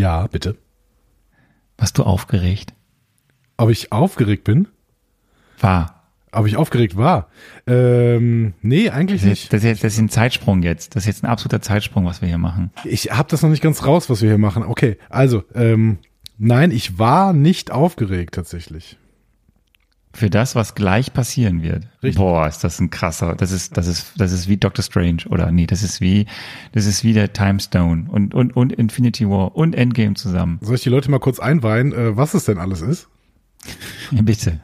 Ja, bitte. Warst du aufgeregt? Ob ich aufgeregt bin? War. Ob ich aufgeregt war? Ähm, nee, eigentlich Das nicht. ist, das, ist jetzt, das ist ein Zeitsprung jetzt. Das ist jetzt ein absoluter Zeitsprung, was wir hier machen. Ich habe das noch nicht ganz raus, was wir hier machen. Okay, also, ähm, nein, ich war nicht aufgeregt tatsächlich. Für das, was gleich passieren wird. Richtig. Boah, ist das ein krasser. Das ist, das ist, das ist wie Doctor Strange oder nee, das ist wie, das ist wie der Time Stone und und und Infinity War und Endgame zusammen. Soll ich die Leute mal kurz einweihen, äh, was es denn alles ist? Ja, bitte.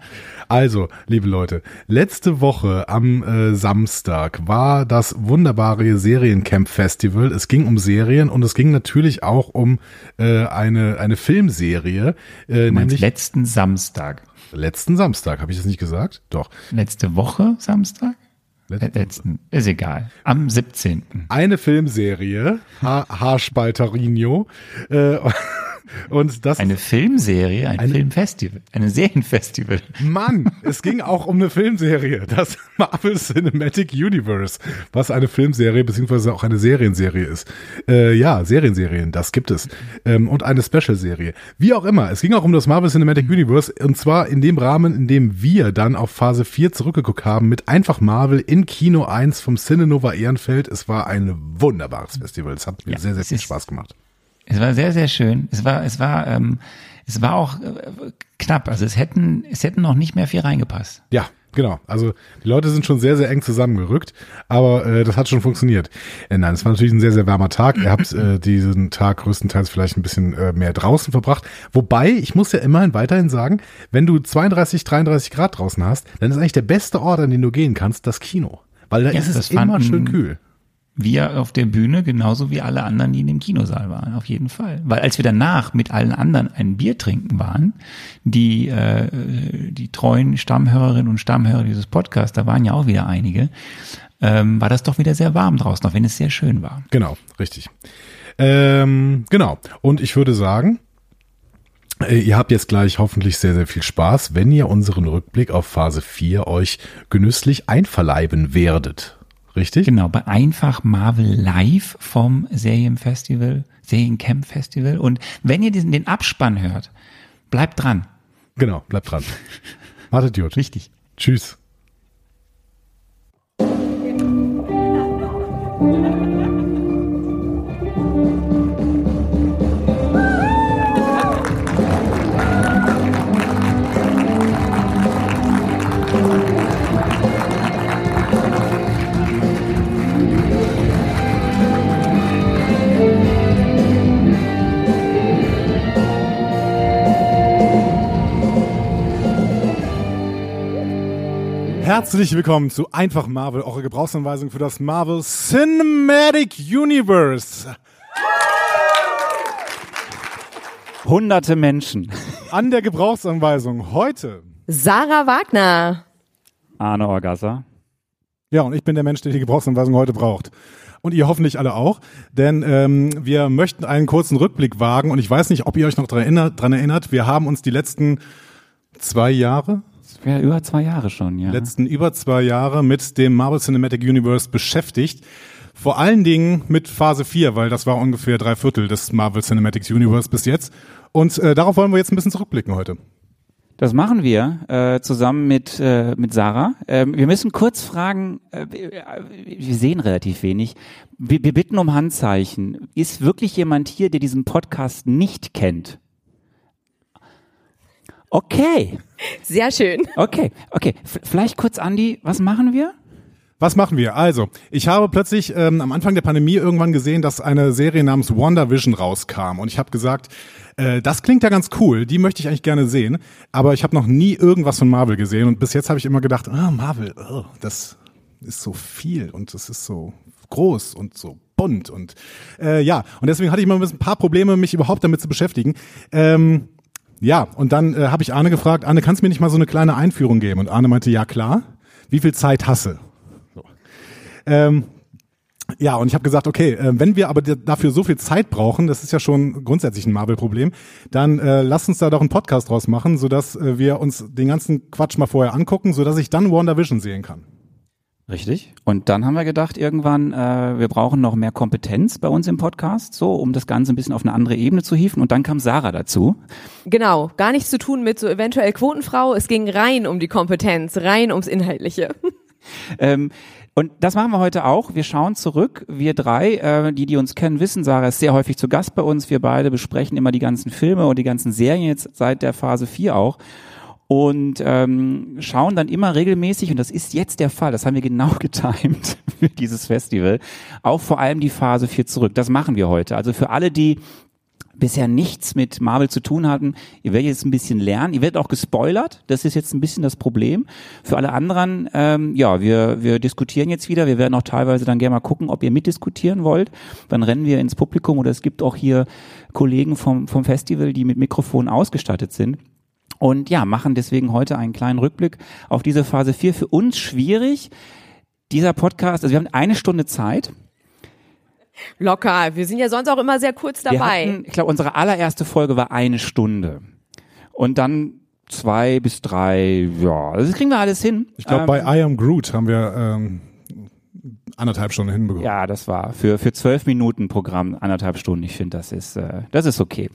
Also, liebe Leute, letzte Woche am äh, Samstag war das wunderbare Seriencamp Festival. Es ging um Serien und es ging natürlich auch um äh, eine, eine Filmserie, äh, nämlich letzten Samstag. Letzten Samstag. Habe ich das nicht gesagt? Doch. Letzte Woche Samstag? Letz- Äh, Letzten, ist egal. Am 17. Eine Filmserie, ha Haarspalterino. Äh, und das Eine Filmserie, ein Eine- Filmfestival, ein Serienfestival. Mann, es ging auch um eine Filmserie, das Marvel Cinematic Universe, was eine Filmserie beziehungsweise auch eine Serienserie ist. Äh, ja, Serienserien, das gibt es. Ähm, und eine Special-Serie. Wie auch immer, es ging auch um das Marvel Cinematic Universe und zwar in dem Rahmen, in dem wir dann auf Phase 4 zurückgeguckt haben mit einfach Marvel in Kino 1 vom Cinenova Ehrenfeld. Es war ein wunderbares Festival. Es hat mir Ja, sehr, sehr viel Spaß gemacht. Es war sehr, sehr schön. Es war, es war, ähm, es war auch äh, knapp. Also es hätten, es hätten noch nicht mehr viel reingepasst. Ja, genau. Also die Leute sind schon sehr, sehr eng zusammengerückt, aber äh, das hat schon funktioniert. Äh, nein, es war natürlich ein sehr, sehr warmer Tag. Ihr habt äh, diesen Tag größtenteils vielleicht ein bisschen äh, mehr draußen verbracht. Wobei, ich muss ja immerhin weiterhin sagen, wenn du 32, 33 Grad draußen hast, dann ist eigentlich der beste Ort, an den du gehen kannst, das Kino. Weil da Ja, ist es immer fanden- schön kühl. Wir auf der Bühne genauso wie alle anderen, die in dem Kinosaal waren, auf jeden Fall. Weil als wir danach mit allen anderen ein Bier trinken waren, die, äh, die treuen Stammhörerinnen und Stammhörer dieses Podcasts, da waren ja auch wieder einige, ähm, war das doch wieder sehr warm draußen, auch wenn es sehr schön war. Genau, richtig. Ähm, genau. Und ich würde sagen, äh, Ihr habt jetzt gleich hoffentlich sehr, sehr viel Spaß, wenn ihr unseren Rückblick auf Phase 4 euch genüsslich einverleiben werdet. Richtig? Genau, bei Einfach Marvel Live vom Serienfestival, Seriencamp Festival. Und wenn ihr diesen, den Abspann hört, bleibt dran. Genau, bleibt dran. Wartet, Jut. Wichtig. Tschüss. Herzlich willkommen zu Einfach Marvel, eure Gebrauchsanweisung für das Marvel Cinematic Universe. Hunderte Menschen. An der Gebrauchsanweisung heute. Sarah Wagner. Arne Orgasser. Ja, und ich bin der Mensch, der die Gebrauchsanweisung heute braucht. Und ihr hoffentlich alle auch, denn ähm, wir möchten einen kurzen Rückblick wagen und ich weiß nicht, ob ihr euch noch daran erinnert, dran erinnert. Wir haben uns die letzten zwei Jahre, Wäre über zwei Jahre schon, ja. letzten über zwei Jahre mit dem Marvel Cinematic Universe beschäftigt. Vor allen Dingen mit Phase 4, weil das war ungefähr drei Viertel des Marvel Cinematic Universe bis jetzt. Und äh, darauf wollen wir jetzt ein bisschen zurückblicken heute. Das machen wir äh, zusammen mit, äh, mit Sarah. Ähm, wir müssen kurz fragen, äh, wir sehen relativ wenig. Wir, wir bitten um Handzeichen. Ist wirklich jemand hier, der diesen Podcast nicht kennt? Okay, Sehr schön. okay, okay. F vielleicht kurz, Andi, was machen wir? Was machen wir? Also, ich habe plötzlich ähm, am Anfang der Pandemie irgendwann gesehen, dass eine Serie namens WandaVision rauskam. Und ich habe gesagt, äh, das klingt ja ganz cool, die möchte ich eigentlich gerne sehen. Aber ich habe noch nie irgendwas von Marvel gesehen. Und bis jetzt habe ich immer gedacht, ah, Marvel, oh, das ist so viel und das ist so groß und so bunt. Und äh, ja, und deswegen hatte ich immer ein paar Probleme, mich überhaupt damit zu beschäftigen. Ähm, ja, und dann äh, habe ich Arne gefragt, Arne, kannst du mir nicht mal so eine kleine Einführung geben? Und Arne meinte, ja klar. Wie viel Zeit hasse? Ähm, ja, und ich habe gesagt, okay, äh, wenn wir aber dafür so viel Zeit brauchen, das ist ja schon grundsätzlich ein Marvel-Problem, dann äh, lass uns da doch einen Podcast draus machen, sodass äh, wir uns den ganzen Quatsch mal vorher angucken, sodass ich dann WandaVision sehen kann. Richtig. Und dann haben wir gedacht, irgendwann, äh, wir brauchen noch mehr Kompetenz bei uns im Podcast, so, um das Ganze ein bisschen auf eine andere Ebene zu hieven. Und dann kam Sarah dazu. Genau, gar nichts zu tun mit so eventuell Quotenfrau. Es ging rein um die Kompetenz, rein ums Inhaltliche. Ähm, und das machen wir heute auch. Wir schauen zurück, wir drei, äh, die, die uns kennen, wissen, Sarah ist sehr häufig zu Gast bei uns. Wir beide besprechen immer die ganzen Filme und die ganzen Serien jetzt seit der Phase 4 auch und ähm, schauen dann immer regelmäßig, und das ist jetzt der Fall, das haben wir genau getimt für dieses Festival, auch vor allem die Phase 4 zurück. Das machen wir heute. Also für alle, die bisher nichts mit Marvel zu tun hatten. Ihr werdet jetzt ein bisschen lernen. Ihr werdet auch gespoilert. Das ist jetzt ein bisschen das Problem. Für alle anderen, ähm, ja, wir, wir diskutieren jetzt wieder. Wir werden auch teilweise dann gerne mal gucken, ob ihr mitdiskutieren wollt. Dann rennen wir ins Publikum oder es gibt auch hier Kollegen vom, vom Festival, die mit Mikrofonen ausgestattet sind. Und ja, machen deswegen heute einen kleinen Rückblick auf diese Phase 4. Für uns schwierig. Dieser Podcast, also wir haben eine Stunde Zeit. Locker. Wir sind ja sonst auch immer sehr kurz Wir dabei. hatten, ich glaube, unsere allererste Folge war eine Stunde. Und dann zwei bis drei, ja, das kriegen wir alles hin. Ich glaube, Ähm, bei I Am Groot haben wir ähm, anderthalb Stunden hinbekommen. Ja, das war für für zwölf Minuten Programm anderthalb Stunden. Ich finde, das ist äh, das ist okay.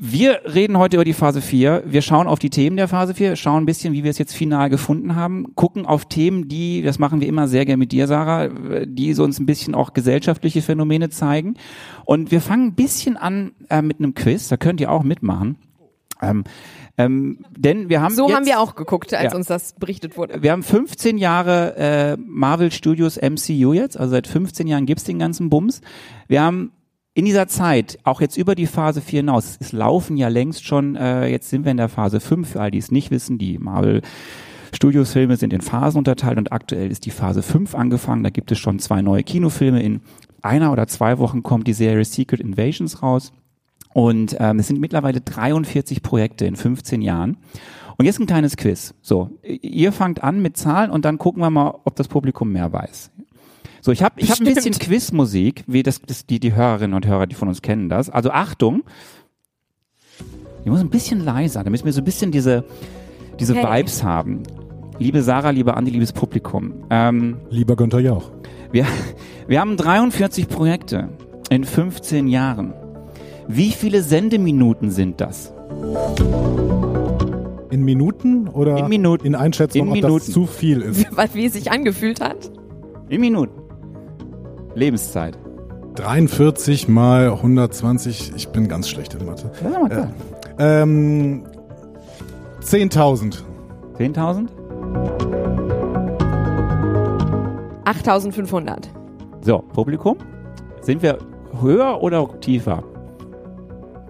Wir reden heute über die Phase 4. Wir schauen auf die Themen der Phase 4, schauen ein bisschen, wie wir es jetzt final gefunden haben, gucken auf Themen, die, das machen wir immer sehr gerne mit dir, Sarah, die so uns ein bisschen auch gesellschaftliche Phänomene zeigen. Und wir fangen ein bisschen an äh, mit einem Quiz, da könnt ihr auch mitmachen. Ähm, ähm, denn wir haben so jetzt, haben wir auch geguckt, als Ja. uns das berichtet wurde. wir haben 15 Jahre äh, Marvel Studios MCU jetzt, also seit 15 Jahren gibt's den ganzen Bums. Wir haben in dieser Zeit, auch jetzt über die Phase 4 hinaus, es laufen ja längst schon, äh, jetzt sind wir in der Phase 5, für all die es nicht wissen, die Marvel Studios Filme sind in Phasen unterteilt und aktuell ist die Phase 5 angefangen, da gibt es schon zwei neue Kinofilme, in einer oder zwei Wochen kommt die Serie Secret Invasions raus. Und ähm, es sind mittlerweile 43 Projekte in 15 Jahren. Und jetzt ein kleines Quiz. So, ihr fangt an mit Zahlen und dann gucken wir mal, ob das Publikum mehr weiß. So, ich habe ich hab ein bisschen. Quizmusik, wie das, das die, die Hörerinnen und Hörer, die von uns kennen das. Also Achtung, ich muss ein bisschen leiser, damit wir so ein bisschen diese, diese Okay. Vibes haben. Liebe Sarah, liebe Andi, liebes Publikum. Ähm, Lieber Günther Jauch. wir, wir haben 43 Projekte in 15 Jahren. Wie viele Sendeminuten sind das? In Minuten oder In Minuten. in Einschätzung, In ob Minuten. das zu viel ist? Was, wie es sich angefühlt hat. In Minuten. Lebenszeit. 43 mal 120, ich bin ganz schlecht in Mathe. Klar. Ähm, 10.000. 10.000? 8500. So, Publikum. Sind wir höher oder tiefer?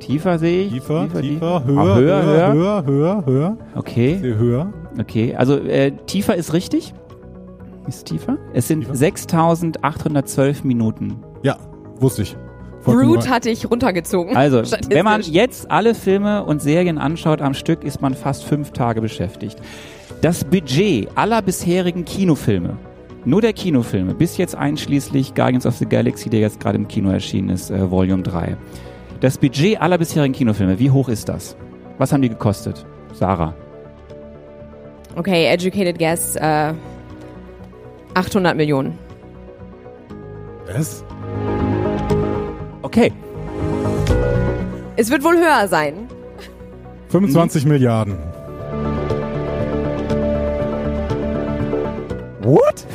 Tiefer sehe ich. Tiefer, tiefer, Ah, höher, höher, höher. höher, höher, höher, Okay, höher. okay. Also äh, tiefer ist richtig. Ist tiefer? Es sind Tiefer. 6.812 Minuten. Ja, wusste ich. Root hatte ich runtergezogen. Also, wenn man jetzt alle Filme und Serien anschaut am Stück, ist man fast fünf Tage beschäftigt. Das Budget aller bisherigen Kinofilme, nur der Kinofilme, bis jetzt einschließlich Guardians of the Galaxy, der jetzt gerade im Kino erschienen ist, äh, Volume 3. Das Budget aller bisherigen Kinofilme, wie hoch ist das? Was haben die gekostet? Sarah. Okay, educated guess, äh, 800 Millionen. Was? Okay, Es wird wohl höher sein. 25 Milliarden. What?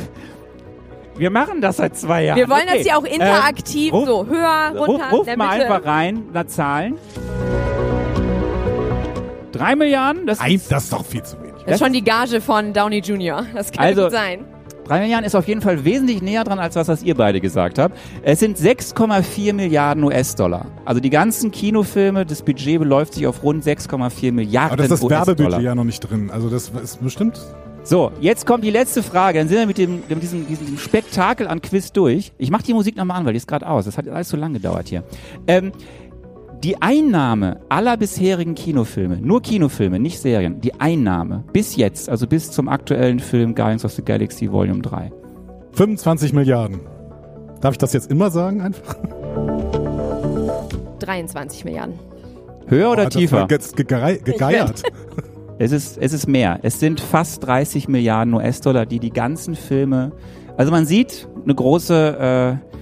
Wir machen das seit zwei Jahren. Wir wollen okay. das ja auch interaktiv, Ähm, ruf- so höher, Ruf, runter, ruf der mal Mitte. einfach rein, na Zahlen. Drei Milliarden? Das Nein, ist, das ist doch viel zu wenig. Das ist schon die Gage von Downey Jr. Das kann Also- gut sein. Drei Milliarden ist auf jeden Fall wesentlich näher dran, als was, was ihr beide gesagt habt. Es sind 6,4 Milliarden US-Dollar. Also die ganzen Kinofilme, das Budget beläuft sich auf rund 6,4 Milliarden Aber das ist das Werbebudget US-Dollar. ja noch nicht drin. Also das ist bestimmt. So, jetzt kommt die letzte Frage. Dann sind wir mit, dem, mit diesem, diesem Spektakel an Quiz durch. Ich mache die Musik nochmal an, weil die ist gerade aus. Das hat alles so lange gedauert hier. Ähm, die Einnahme aller bisherigen Kinofilme, nur Kinofilme, nicht Serien, die Einnahme bis jetzt, also bis zum aktuellen Film Guardians of the Galaxy Volume 3. 25 Milliarden. Darf ich das jetzt immer sagen einfach? 23 Milliarden. Höher oder Oh, tiefer? war jetzt gegerei- gegeiert. Es ist, es ist mehr. Es sind fast 30 Milliarden US-Dollar, die die ganzen Filme, also man sieht eine große, äh,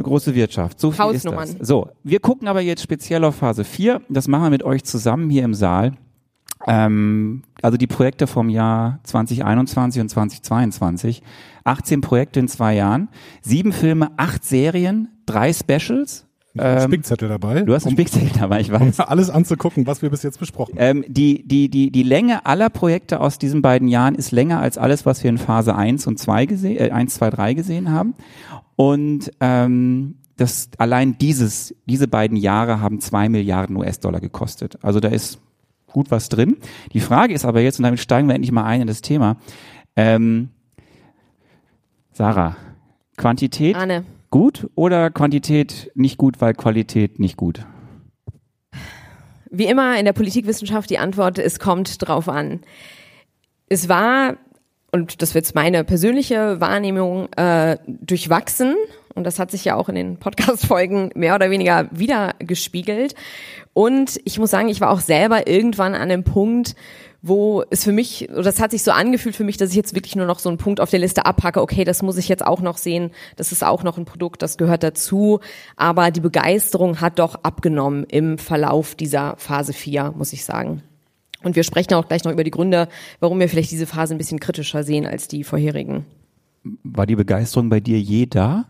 eine große Wirtschaft. So viel ist das. So, wir gucken aber jetzt speziell auf Phase 4. Das machen wir mit euch zusammen hier im Saal. Ähm, also die Projekte vom Jahr 2021 und 2022. 18 Projekte in zwei Jahren. Sieben Filme, acht Serien, drei Specials. Ähm, Spickzettel dabei. du hast einen Spickzettel dabei, ich weiß. um alles anzugucken, was wir bis jetzt besprochen haben. Ähm, die, die, die, die Länge aller Projekte aus diesen beiden Jahren ist länger als alles, was wir in Phase 1 und 2 gesehen, äh, 1, 2, 3 gesehen haben. Und ähm, das allein dieses, diese beiden Jahre haben zwei Milliarden US-Dollar gekostet. Also da ist gut was drin. Die Frage ist aber jetzt, und damit steigen wir endlich mal ein in das Thema. Ähm, Sarah, Quantität Arne, gut oder Quantität nicht gut, weil Qualität nicht gut? wie immer in der Politikwissenschaft die Antwort, es kommt drauf an. Es war, und das wird jetzt meine persönliche Wahrnehmung, äh, durchwachsen. Und das hat sich ja auch in den Podcast-Folgen mehr oder weniger wieder gespiegelt. Und ich muss sagen, ich war auch selber irgendwann an einem Punkt, wo es für mich, oder das hat sich so angefühlt für mich, dass ich jetzt wirklich nur noch so einen Punkt auf der Liste abhacke, okay, das muss ich jetzt auch noch sehen, das ist auch noch ein Produkt, das gehört dazu, aber die Begeisterung hat doch abgenommen im Verlauf dieser Phase 4, muss ich sagen. Und wir sprechen auch gleich noch über die Gründe, warum wir vielleicht diese Phase ein bisschen kritischer sehen als die vorherigen. War die Begeisterung bei dir je da?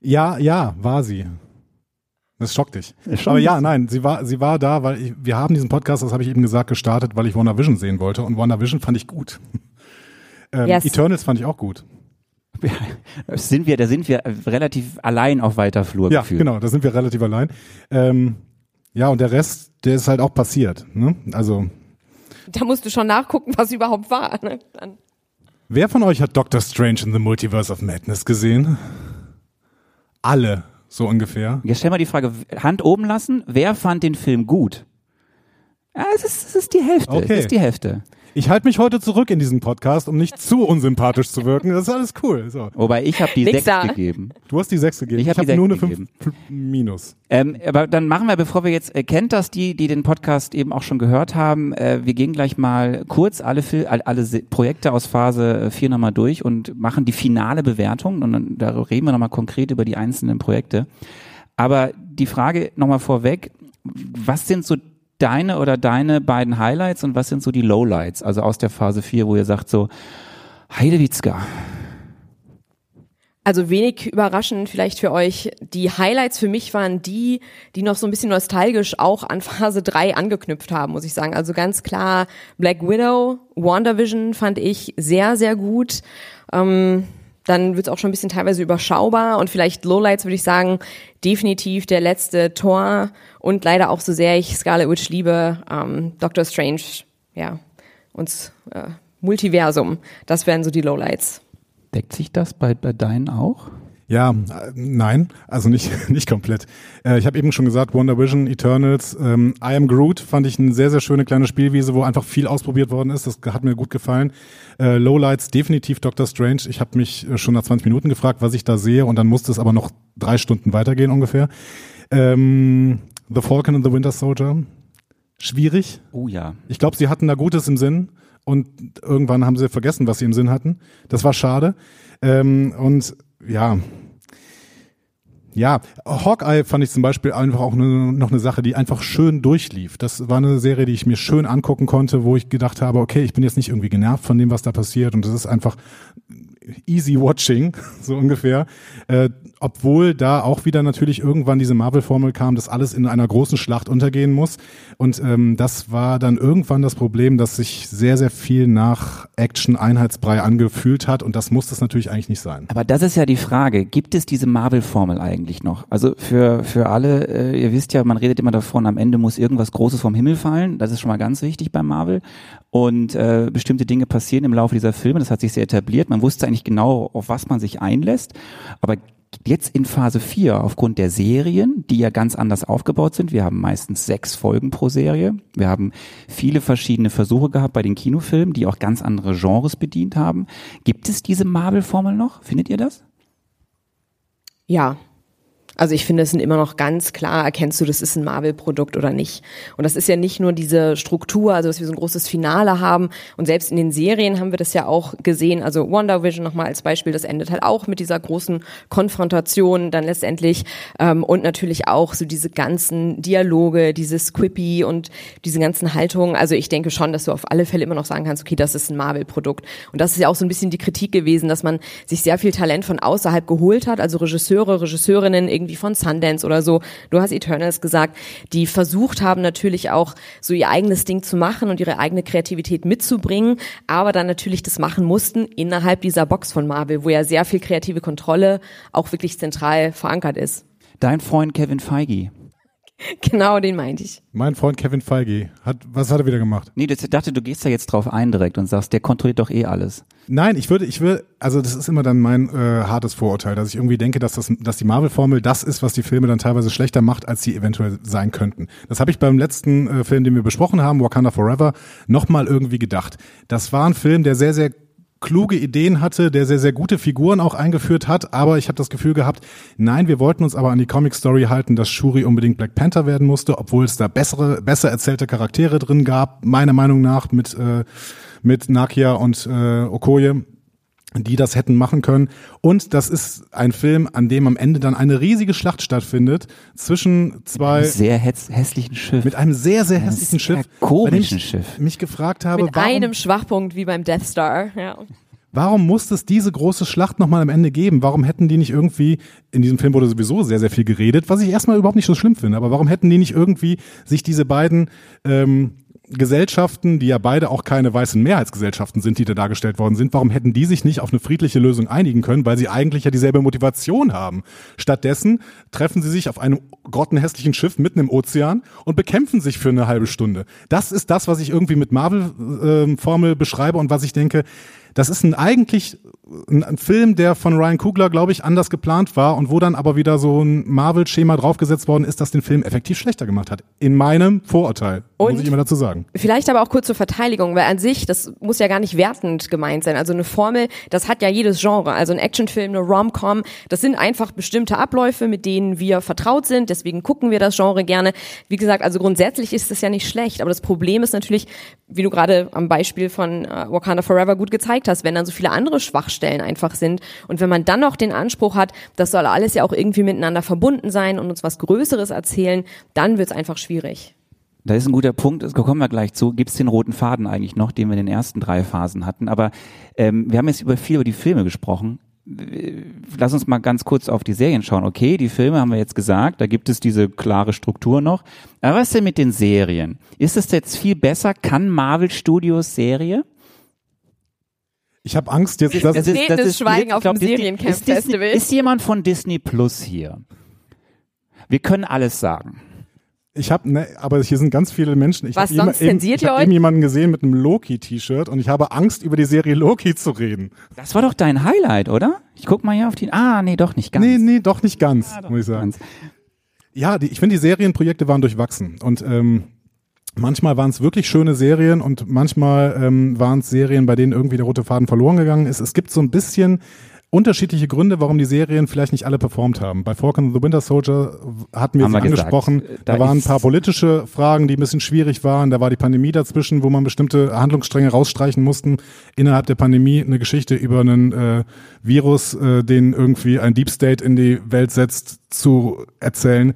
Ja, ja, war sie. Das schockt dich. Schon Aber ja, ein nein, sie war, sie war da, weil ich, wir haben diesen Podcast, das habe ich eben gesagt, gestartet, weil ich WandaVision sehen wollte. Und WandaVision fand ich gut. ähm, Yes. Eternals fand ich auch gut. sind wir, da sind wir relativ allein auf weiter Flur Ja, gefühlt. genau, da sind wir relativ allein. Ähm, ja, und der Rest, der ist halt auch passiert. Ne? Also, Da musst du schon nachgucken, was überhaupt war. Ne? Dann. wer von euch hat Doctor Strange in the Multiverse of Madness gesehen? Alle, so ungefähr. Jetzt stell mal die Frage, Hand oben lassen, wer fand den Film gut? Ja, es ist, es ist die Hälfte, Okay. es ist die Hälfte. Ich halte mich heute zurück in diesem Podcast, um nicht zu unsympathisch zu wirken. Das ist alles cool. So. Wobei ich habe die Nix sechs da. gegeben. Du hast die sechs gegeben. Ich hab hab die nur eine sechs fünf fünf minus. Ähm, aber dann machen wir, bevor wir jetzt, äh, kennt das die, die den Podcast eben auch schon gehört haben, äh, wir gehen gleich mal kurz alle, Fil all- alle Projekte aus Phase 4 nochmal durch und machen die finale Bewertung und dann da reden wir nochmal konkret über die einzelnen Projekte. Aber die Frage nochmal vorweg, was sind so deine oder deine beiden Highlights und was sind so die Lowlights, also aus der Phase 4, wo ihr sagt so, Heidewitzka, Also wenig überraschend vielleicht für euch. Die Highlights für mich waren die, die noch so ein bisschen nostalgisch auch an Phase 3 angeknüpft haben, muss ich sagen. Also ganz klar Black Widow, WandaVision fand ich sehr, sehr gut. Ähm, dann wird es auch schon ein bisschen teilweise überschaubar und vielleicht Lowlights würde ich sagen, definitiv der letzte Tor und leider auch so sehr ich Scarlet Witch liebe, ähm, Doctor Strange, ja, und äh, Multiversum. Das wären so die Lowlights. deckt sich das bei, bei deinen auch? Ja, äh, nein, also nicht, nicht komplett. Äh, ich habe eben schon gesagt, WandaVision, Eternals, ähm, I Am Groot fand ich eine sehr, sehr schöne kleine Spielwiese, wo einfach viel ausprobiert worden ist. Das hat mir gut gefallen. Äh, Lowlights definitiv Doctor Strange. Ich habe mich äh, schon nach 20 Minuten gefragt, was ich da sehe und dann musste es aber noch drei Stunden weitergehen ungefähr. Ähm, the Falcon and the Winter Soldier. Schwierig. Oh ja. Ich glaube, sie hatten da Gutes im Sinn und irgendwann haben sie vergessen, was sie im Sinn hatten. Das war schade. Ähm, und ja, ja, Hawkeye fand ich zum Beispiel einfach auch ne, noch eine Sache, die einfach schön durchlief. Das war eine Serie, die ich mir schön angucken konnte, wo ich gedacht habe, okay, ich bin jetzt nicht irgendwie genervt von dem, was da passiert und das ist einfach easy watching, so ungefähr. Äh, obwohl da auch wieder natürlich irgendwann diese Marvel-Formel kam, dass alles in einer großen Schlacht untergehen muss. Und ähm, das war dann irgendwann das Problem, dass sich sehr, sehr viel nach Action-Einheitsbrei angefühlt hat. Und das muss das natürlich eigentlich nicht sein. Aber das ist ja die Frage, gibt es diese Marvel-Formel eigentlich noch? Also für, für alle, äh, ihr wisst ja, man redet immer davon, am Ende muss irgendwas Großes vom Himmel fallen. Das ist schon mal ganz wichtig bei Marvel. Und äh, bestimmte Dinge passieren im Laufe dieser Filme, das hat sich sehr etabliert. Man wusste eigentlich genau, auf was man sich einlässt. Aber jetzt in Phase 4, aufgrund der Serien, die ja ganz anders aufgebaut sind, wir haben meistens sechs Folgen pro Serie. Wir haben viele verschiedene Versuche gehabt bei den Kinofilmen, die auch ganz andere Genres bedient haben. Gibt es diese Marvel-Formel noch? Findet ihr das? Ja. Also ich finde, es sind immer noch ganz klar, erkennst du, das ist ein Marvel-Produkt oder nicht. Und das ist ja nicht nur diese Struktur, also dass wir so ein großes Finale haben. Und selbst in den Serien haben wir das ja auch gesehen. Also Wonder Vision nochmal als Beispiel, das endet halt auch mit dieser großen Konfrontation dann letztendlich. Ähm, und natürlich auch so diese ganzen Dialoge, dieses Quippy und diese ganzen Haltungen. Also ich denke schon, dass du auf alle Fälle immer noch sagen kannst, okay, das ist ein Marvel-Produkt. Und das ist ja auch so ein bisschen die Kritik gewesen, dass man sich sehr viel Talent von außerhalb geholt hat, also Regisseure, Regisseurinnen irgendwie von Sundance oder so. Du hast Eternals gesagt, die versucht haben natürlich auch so ihr eigenes Ding zu machen und ihre eigene Kreativität mitzubringen, aber dann natürlich das machen mussten innerhalb dieser Box von Marvel, wo ja sehr viel kreative Kontrolle auch wirklich zentral verankert ist. Dein Freund Kevin Feige, Genau, den meinte ich. Mein Freund Kevin Feige hat, was hat er wieder gemacht? Nee, ich dachte, du gehst da jetzt drauf ein direkt und sagst, der kontrolliert doch eh alles. Nein, ich würde, ich will, also das ist immer dann mein äh, hartes Vorurteil, dass ich irgendwie denke, dass das, dass die Marvel-Formel das ist, was die Filme dann teilweise schlechter macht, als sie eventuell sein könnten. Das habe ich beim letzten äh, Film, den wir besprochen haben, Wakanda Forever, nochmal irgendwie gedacht. Das war ein Film, der sehr, sehr kluge Ideen hatte, der sehr, sehr gute Figuren auch eingeführt hat, aber ich habe das Gefühl gehabt, nein, wir wollten uns aber an die Comic-Story halten, dass Shuri unbedingt Black Panther werden musste, obwohl es da bessere, besser erzählte Charaktere drin gab, meiner Meinung nach, mit, äh, mit Nakia und äh, Okoye die das hätten machen können. Und das ist ein Film, an dem am Ende dann eine riesige Schlacht stattfindet zwischen zwei Sehr häss hässlichen Schiff. mit einem sehr sehr hässlichen sehr Schiff, komischen bei dem ich Schiff. mich gefragt habe, Mit warum, einem Schwachpunkt wie beim Death Star. Ja. Warum muss es diese große Schlacht nochmal am Ende geben? Warum hätten die nicht irgendwie, in diesem Film wurde sowieso sehr, sehr viel geredet, was ich erstmal überhaupt nicht so schlimm finde, aber warum hätten die nicht irgendwie sich diese beiden ähm, Gesellschaften, die ja beide auch keine weißen Mehrheitsgesellschaften sind, die da dargestellt worden sind, warum hätten die sich nicht auf eine friedliche Lösung einigen können, weil sie eigentlich ja dieselbe Motivation haben? Stattdessen treffen sie sich auf einem grottenhässlichen Schiff mitten im Ozean und bekämpfen sich für eine halbe Stunde. Das ist das, was ich irgendwie mit Marvel-Formel beschreibe und was ich denke, das ist ein eigentlich ein, Film, der von Ryan Coogler, glaube ich, anders geplant war und wo dann aber wieder so ein Marvel-Schema draufgesetzt worden ist, das den Film effektiv schlechter gemacht hat. In meinem Vorurteil, muss Und- ich immer dazu sagen. Vielleicht aber auch kurz zur Verteidigung, weil an sich, das muss ja gar nicht wertend gemeint sein. Also eine Formel, das hat ja jedes Genre. Also ein Actionfilm, eine Rom-Com, das sind einfach bestimmte Abläufe, mit denen wir vertraut sind. Deswegen gucken wir das Genre gerne. Wie gesagt, also grundsätzlich ist das ja nicht schlecht. Aber das Problem ist natürlich, wie du gerade am Beispiel von äh, Wakanda Forever gut gezeigt hast, wenn dann so viele andere Schwachstellen einfach sind. Und wenn man dann noch den Anspruch hat, das soll alles ja auch irgendwie miteinander verbunden sein und uns was Größeres erzählen, dann wird es einfach schwierig. Da ist ein guter Punkt, das kommen wir gleich zu. Gibt es den roten Faden eigentlich noch, den wir in den ersten drei Phasen hatten? Aber ähm, wir haben jetzt über viel über die Filme gesprochen. Lass uns mal ganz kurz auf die Serien schauen. Okay, die Filme haben wir jetzt gesagt, da gibt es diese klare Struktur noch. Aber was ist denn mit den Serien? Ist es jetzt viel besser? Kann Marvel Studios Serie? Ich habe Angst jetzt, dass Das Stehendes Schweigen auf dem Disney- Seriencamp ist Festival. Ist jemand von Disney Plus hier? Wir können alles sagen. Ich habe, ne, aber hier sind ganz viele Menschen. Ich Was, hab sonst eben, zensiert ich ihr hab euch? eben jemanden gesehen mit einem Loki-T-Shirt und ich habe Angst, über die Serie Loki zu reden. Das war doch dein Highlight, oder? Ich guck mal hier auf die. Ah, nee, doch nicht ganz. Nee, nee, doch nicht ganz, Ah, doch muss ich sagen. ganz. Ja, die, ich finde, die Serienprojekte waren durchwachsen und ähm, manchmal waren es wirklich schöne Serien und manchmal ähm, waren es Serien, bei denen irgendwie der rote Faden verloren gegangen ist. Es gibt so ein bisschen unterschiedliche Gründe, warum die Serien vielleicht nicht alle performt haben. Bei Falcon and the Winter Soldier hatten wir Haben sie wir gesagt. angesprochen. Da Da, waren ein paar politische Fragen, die ein bisschen schwierig waren. Da war die Pandemie dazwischen, wo man bestimmte Handlungsstränge rausstreichen mussten. Innerhalb der Pandemie eine Geschichte über einen äh, Virus, äh, den irgendwie ein Deep State in die Welt setzt, zu erzählen.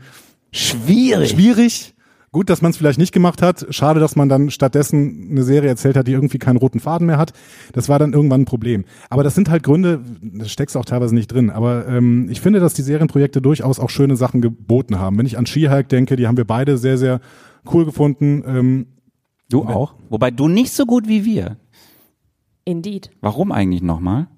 Schwierig. Schwierig. Gut, dass man es vielleicht nicht gemacht hat. Schade, dass man dann stattdessen eine Serie erzählt hat, die irgendwie keinen roten Faden mehr hat. Das war dann irgendwann ein Problem. Aber das sind halt Gründe, das steckst auch teilweise nicht drin. Aber ähm, ich finde, dass die Serienprojekte durchaus auch schöne Sachen geboten haben. Wenn ich an She-Hulk denke, die haben wir beide sehr, sehr cool gefunden. Ähm, Du auch? Wobei du nicht so gut wie wir. Indeed. Warum eigentlich nochmal?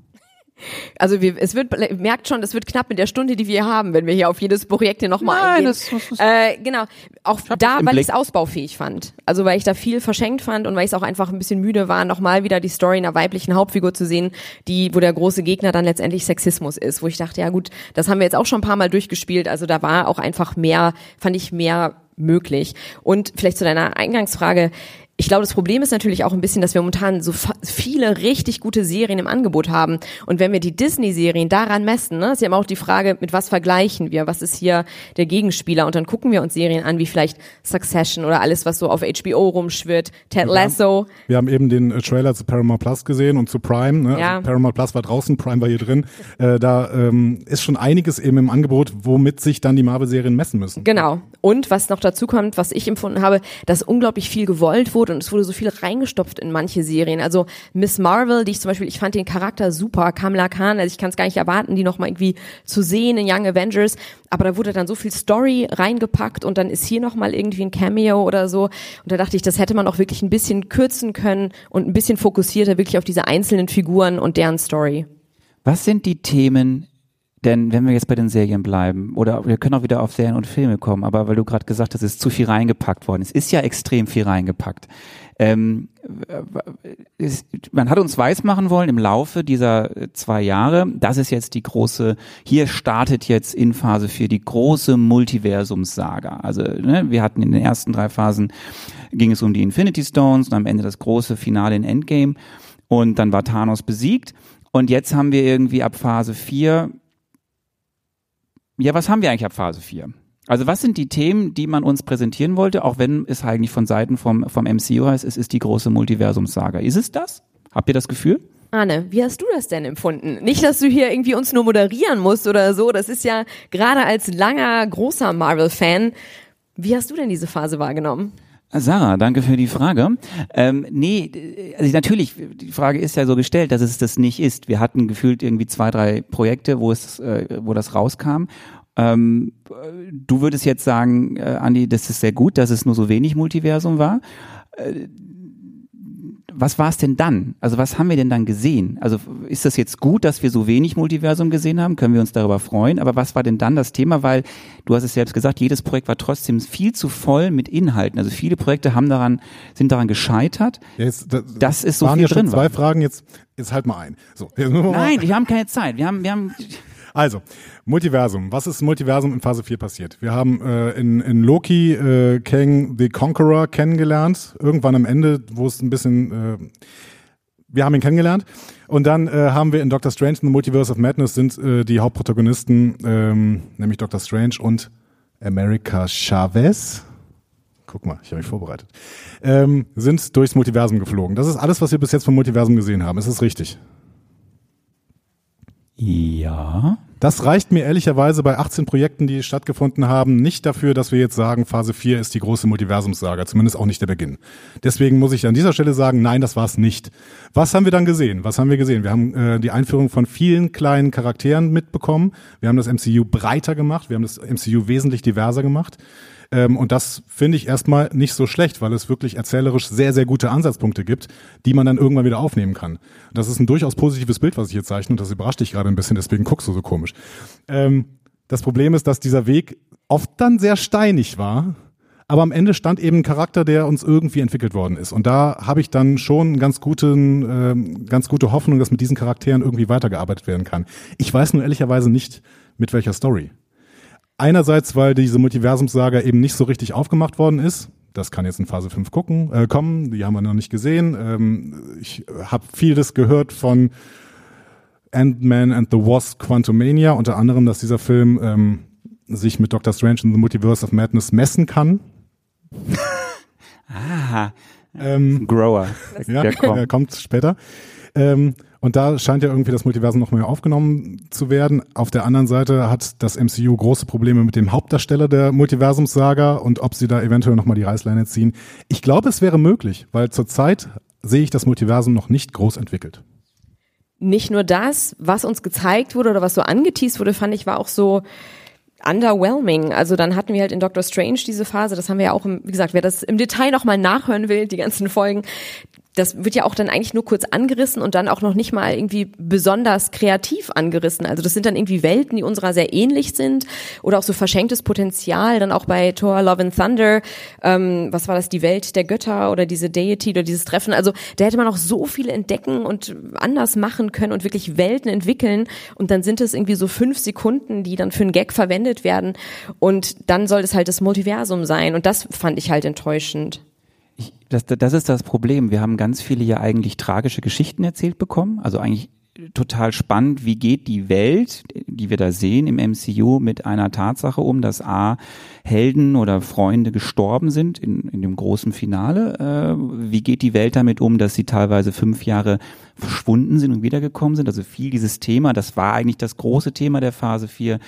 Also wir, es wird, merkt schon, das wird knapp mit der Stunde, die wir haben, wenn wir hier auf jedes Projekt hier nochmal eingehen. das- das- das- äh, genau. Auch da, weil ich es ausbaufähig fand. Also weil ich da viel verschenkt fand und weil ich es auch einfach ein bisschen müde war, nochmal wieder die Story einer weiblichen Hauptfigur zu sehen, die, wo der große Gegner dann letztendlich Sexismus ist, wo ich dachte, ja gut, das haben wir jetzt auch schon ein paar Mal durchgespielt. Also da war auch einfach mehr, fand ich mehr möglich. Und vielleicht zu deiner Eingangsfrage, ich glaube, das Problem ist natürlich auch ein bisschen, dass wir momentan so viele richtig gute Serien im Angebot haben. Und wenn wir die Disney-Serien daran messen, ne, ist ja immer auch die Frage, mit was vergleichen wir? Was ist hier der Gegenspieler? Und dann gucken wir uns Serien an, wie vielleicht Succession oder alles, was so auf HBO rumschwirrt, Ted Lasso. Wir haben eben den äh, Trailer zu Paramount Plus gesehen und zu Prime. Ne? Ja. Also Paramount Plus war draußen, Prime war hier drin. Äh, da ähm, ist schon einiges eben im Angebot, womit sich dann die Marvel-Serien messen müssen. Genau. Und was noch dazu kommt, was ich empfunden habe, dass unglaublich viel gewollt wurde und es wurde so viel reingestopft in manche Serien. Also Miss Marvel, die ich zum Beispiel, ich fand den Charakter super, Kamala Khan, also ich kann es gar nicht erwarten, die nochmal irgendwie zu sehen in Young Avengers, aber da wurde dann so viel Story reingepackt und dann ist hier nochmal irgendwie ein Cameo oder so und da dachte ich, das hätte man auch wirklich ein bisschen kürzen können und ein bisschen fokussierter wirklich auf diese einzelnen Figuren und deren Story. Was sind die Themen, denn wenn wir jetzt bei den Serien bleiben, oder wir können auch wieder auf Serien und Filme kommen, aber weil du gerade gesagt hast, es ist zu viel reingepackt worden. Es ist ja extrem viel reingepackt. Ähm, ist, man hat uns weismachen wollen im Laufe dieser zwei Jahre, das ist jetzt die große, hier startet jetzt in Phase 4 die große Multiversumssaga. Also ne, wir hatten in den ersten drei Phasen, ging es um die Infinity Stones und am Ende das große Finale in Endgame und dann war Thanos besiegt und jetzt haben wir irgendwie ab Phase 4 ja, was haben wir eigentlich ab Phase 4? Also was sind die Themen, die man uns präsentieren wollte, auch wenn es eigentlich von Seiten vom, vom MCU heißt, es ist die große Multiversumssaga. Ist es das? Habt ihr das Gefühl? Arne, wie hast du das denn empfunden? Nicht, dass du hier irgendwie uns nur moderieren musst oder so. Das ist ja gerade als langer, großer Marvel-Fan. Wie hast du denn diese Phase wahrgenommen? Sarah, danke für die Frage. Ähm, nee, also natürlich, die Frage ist ja so gestellt, dass es das nicht ist. Wir hatten gefühlt irgendwie zwei, drei Projekte, wo es, äh, wo das rauskam. Ähm, du würdest jetzt sagen, äh, Andi, das ist sehr gut, dass es nur so wenig Multiversum war. Äh, was war es denn dann? Also was haben wir denn dann gesehen? Also ist das jetzt gut, dass wir so wenig Multiversum gesehen haben? Können wir uns darüber freuen? Aber was war denn dann das Thema? Weil du hast es selbst gesagt, jedes Projekt war trotzdem viel zu voll mit Inhalten. Also viele Projekte haben daran, sind daran gescheitert. Ja, jetzt, das, dass es so waren viel ja schon drin zwei war. Fragen, jetzt, jetzt halt mal ein. So, Nein, wir haben keine Zeit. Wir haben, wir haben, Also, Multiversum. Was ist Multiversum in Phase 4 passiert? Wir haben äh, in, in Loki äh, Kang the Conqueror kennengelernt. Irgendwann am Ende, wo es ein bisschen... Äh, wir haben ihn kennengelernt. Und dann äh, haben wir in Doctor Strange in the Multiverse of Madness sind äh, die Hauptprotagonisten, ähm, nämlich Doctor Strange und America Chavez. Guck mal, ich habe mich vorbereitet. Ähm, sind durchs Multiversum geflogen. Das ist alles, was wir bis jetzt vom Multiversum gesehen haben. Ist es richtig? Ja. Das reicht mir ehrlicherweise bei 18 Projekten, die stattgefunden haben, nicht dafür, dass wir jetzt sagen, Phase 4 ist die große Multiversumssaga, zumindest auch nicht der Beginn. Deswegen muss ich an dieser Stelle sagen, nein, das war es nicht. Was haben wir dann gesehen? Was haben wir gesehen? Wir haben äh, die Einführung von vielen kleinen Charakteren mitbekommen. Wir haben das MCU breiter gemacht, wir haben das MCU wesentlich diverser gemacht. Ähm, und das finde ich erstmal nicht so schlecht, weil es wirklich erzählerisch sehr, sehr gute Ansatzpunkte gibt, die man dann irgendwann wieder aufnehmen kann. Das ist ein durchaus positives Bild, was ich hier zeichne und das überrascht dich gerade ein bisschen, deswegen guckst du so komisch. Ähm, das Problem ist, dass dieser Weg oft dann sehr steinig war, aber am Ende stand eben ein Charakter, der uns irgendwie entwickelt worden ist. Und da habe ich dann schon ganz guten, ähm, ganz gute Hoffnung, dass mit diesen Charakteren irgendwie weitergearbeitet werden kann. Ich weiß nur ehrlicherweise nicht, mit welcher Story. Einerseits, weil diese Multiversumssaga eben nicht so richtig aufgemacht worden ist. Das kann jetzt in Phase 5 gucken, äh, kommen, die haben wir noch nicht gesehen. Ähm, ich habe vieles gehört von Ant-Man and the Wasp Quantumania, unter anderem, dass dieser Film ähm, sich mit Doctor Strange in the Multiverse of Madness messen kann. Ah, Ähm, Grower. ja, Der kommt. kommt später. Ähm, und da scheint ja irgendwie das Multiversum noch mehr aufgenommen zu werden. Auf der anderen Seite hat das MCU große Probleme mit dem Hauptdarsteller der Multiversumssaga und ob sie da eventuell nochmal die Reißleine ziehen. Ich glaube, es wäre möglich, weil zurzeit sehe ich das Multiversum noch nicht groß entwickelt. nicht nur das, was uns gezeigt wurde oder was so angeteased wurde, fand ich, war auch so underwhelming. Also dann hatten wir halt in Doctor Strange diese Phase, das haben wir ja auch, im, wie gesagt, wer das im Detail nochmal nachhören will, die ganzen Folgen, das wird ja auch dann eigentlich nur kurz angerissen und dann auch noch nicht mal irgendwie besonders kreativ angerissen. Also das sind dann irgendwie Welten, die unserer sehr ähnlich sind oder auch so verschenktes Potenzial. Dann auch bei Thor Love and Thunder, ähm, was war das, die Welt der Götter oder diese Deity oder dieses Treffen. Also da hätte man auch so viel entdecken und anders machen können und wirklich Welten entwickeln. Und dann sind es irgendwie so fünf Sekunden, die dann für einen Gag verwendet werden. Und dann soll es halt das Multiversum sein. Und das fand ich halt enttäuschend. Ich, das, das ist das Problem. Wir haben ganz viele ja eigentlich tragische Geschichten erzählt bekommen. Also eigentlich total spannend, wie geht die Welt, die wir da sehen im MCU, mit einer Tatsache um, dass A, Helden oder Freunde gestorben sind in, in dem großen Finale. Äh, wie geht die Welt damit um, dass sie teilweise fünf Jahre verschwunden sind und wiedergekommen sind? Also viel dieses Thema, das war eigentlich das große Thema der Phase 4.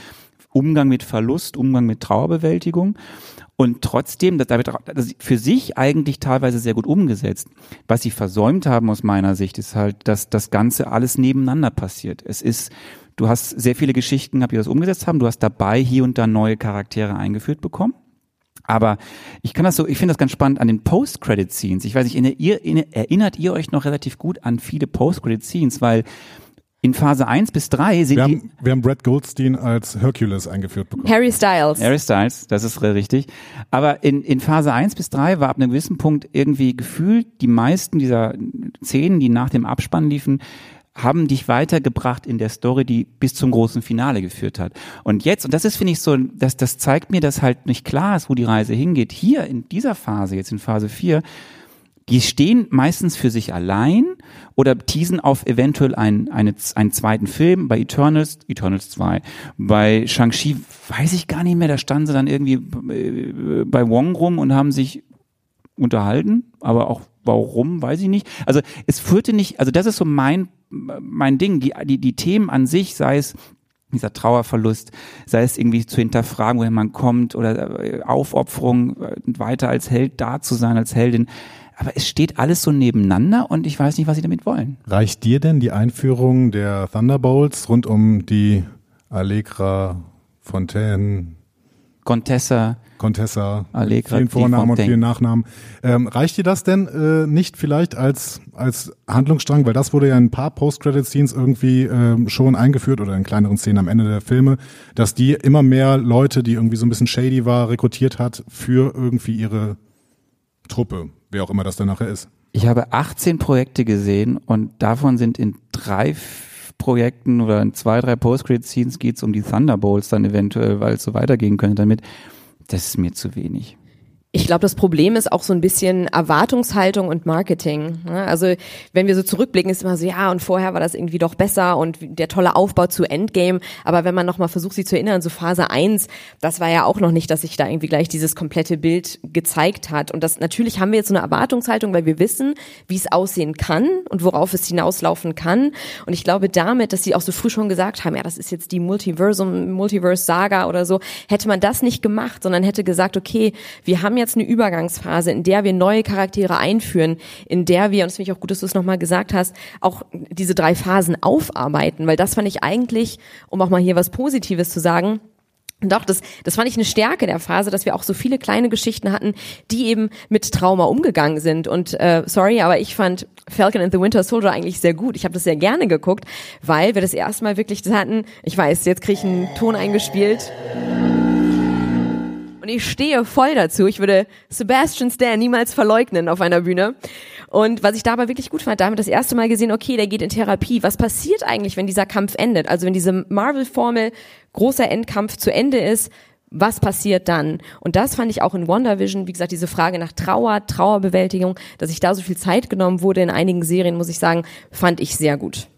Umgang mit Verlust, Umgang mit Trauerbewältigung. Und trotzdem, das, das für sich eigentlich teilweise sehr gut umgesetzt. Was sie versäumt haben aus meiner Sicht, ist halt, dass das Ganze alles nebeneinander passiert. Es ist, du hast sehr viele Geschichten gehabt, die das umgesetzt haben. Du hast dabei hier und da neue Charaktere eingeführt bekommen. Aber ich kann das so, ich finde das ganz spannend an den Post-Credit-Scenes. Ich weiß nicht, erinnert ihr euch noch relativ gut an viele Post-Credit-Scenes, weil in Phase 1 bis 3 sind wir die. Haben, wir haben Brad Goldstein als Hercules eingeführt bekommen. Harry Styles. Harry Styles, das ist richtig. Aber in, in Phase 1 bis 3 war ab einem gewissen Punkt irgendwie gefühlt, die meisten dieser Szenen, die nach dem Abspann liefen, haben dich weitergebracht in der Story, die bis zum großen Finale geführt hat. Und jetzt, und das ist, finde ich, so, das, das zeigt mir, dass halt nicht klar ist, wo die Reise hingeht. Hier in dieser Phase, jetzt in Phase 4, die stehen meistens für sich allein oder teasen auf eventuell einen, eine, einen zweiten Film. Bei Eternals, Eternals 2. Bei Shang-Chi weiß ich gar nicht mehr, da standen sie dann irgendwie äh, bei Wong rum und haben sich unterhalten, aber auch warum, weiß ich nicht. Also es führte nicht, also das ist so mein, mein Ding, die, die, die Themen an sich, sei es dieser Trauerverlust, sei es irgendwie zu hinterfragen, woher man kommt oder äh, Aufopferung, äh, weiter als Held da zu sein, als Heldin aber es steht alles so nebeneinander und ich weiß nicht, was sie damit wollen. Reicht dir denn die Einführung der Thunderbolts rund um die Allegra, Fontaine, Contessa, Contessa, Allegra, vielen Vornamen und vielen Nachnamen. Ähm, reicht dir das denn äh, nicht vielleicht als als Handlungsstrang, weil das wurde ja in ein paar Post-Credit-Scenes irgendwie ähm, schon eingeführt oder in kleineren Szenen am Ende der Filme, dass die immer mehr Leute, die irgendwie so ein bisschen shady war, rekrutiert hat für irgendwie ihre Truppe wer auch immer das dann nachher ist. Ich habe 18 Projekte gesehen und davon sind in drei Projekten oder in zwei, drei Post-Credit-Scenes geht es um die Thunderbolts dann eventuell, weil es so weitergehen könnte damit. Das ist mir zu wenig. Ich glaube, das Problem ist auch so ein bisschen Erwartungshaltung und Marketing. Ne? Also wenn wir so zurückblicken, ist immer so, ja, und vorher war das irgendwie doch besser und der tolle Aufbau zu Endgame. Aber wenn man nochmal versucht, sich zu erinnern, so Phase 1, das war ja auch noch nicht, dass sich da irgendwie gleich dieses komplette Bild gezeigt hat. Und das natürlich haben wir jetzt so eine Erwartungshaltung, weil wir wissen, wie es aussehen kann und worauf es hinauslaufen kann. Und ich glaube damit, dass sie auch so früh schon gesagt haben, ja, das ist jetzt die Multiversum, Multiverse-Saga oder so, hätte man das nicht gemacht, sondern hätte gesagt, okay, wir haben jetzt eine Übergangsphase, in der wir neue Charaktere einführen, in der wir, und das finde ich auch gut, dass du es nochmal gesagt hast, auch diese drei Phasen aufarbeiten, weil das fand ich eigentlich, um auch mal hier was Positives zu sagen, doch, das, das fand ich eine Stärke der Phase, dass wir auch so viele kleine Geschichten hatten, die eben mit Trauma umgegangen sind. Und äh, sorry, aber ich fand Falcon and the Winter Soldier eigentlich sehr gut. Ich habe das sehr gerne geguckt, weil wir das erste Mal wirklich das hatten. Ich weiß, jetzt kriege ich einen Ton eingespielt. Und ich stehe voll dazu. Ich würde Sebastian Stan niemals verleugnen auf einer Bühne. Und was ich dabei wirklich gut fand, da haben wir das erste Mal gesehen, okay, der geht in Therapie. Was passiert eigentlich, wenn dieser Kampf endet? Also wenn diese Marvel-Formel großer Endkampf zu Ende ist, was passiert dann? Und das fand ich auch in WandaVision, wie gesagt, diese Frage nach Trauer, Trauerbewältigung, dass sich da so viel Zeit genommen wurde in einigen Serien, muss ich sagen, fand ich sehr gut.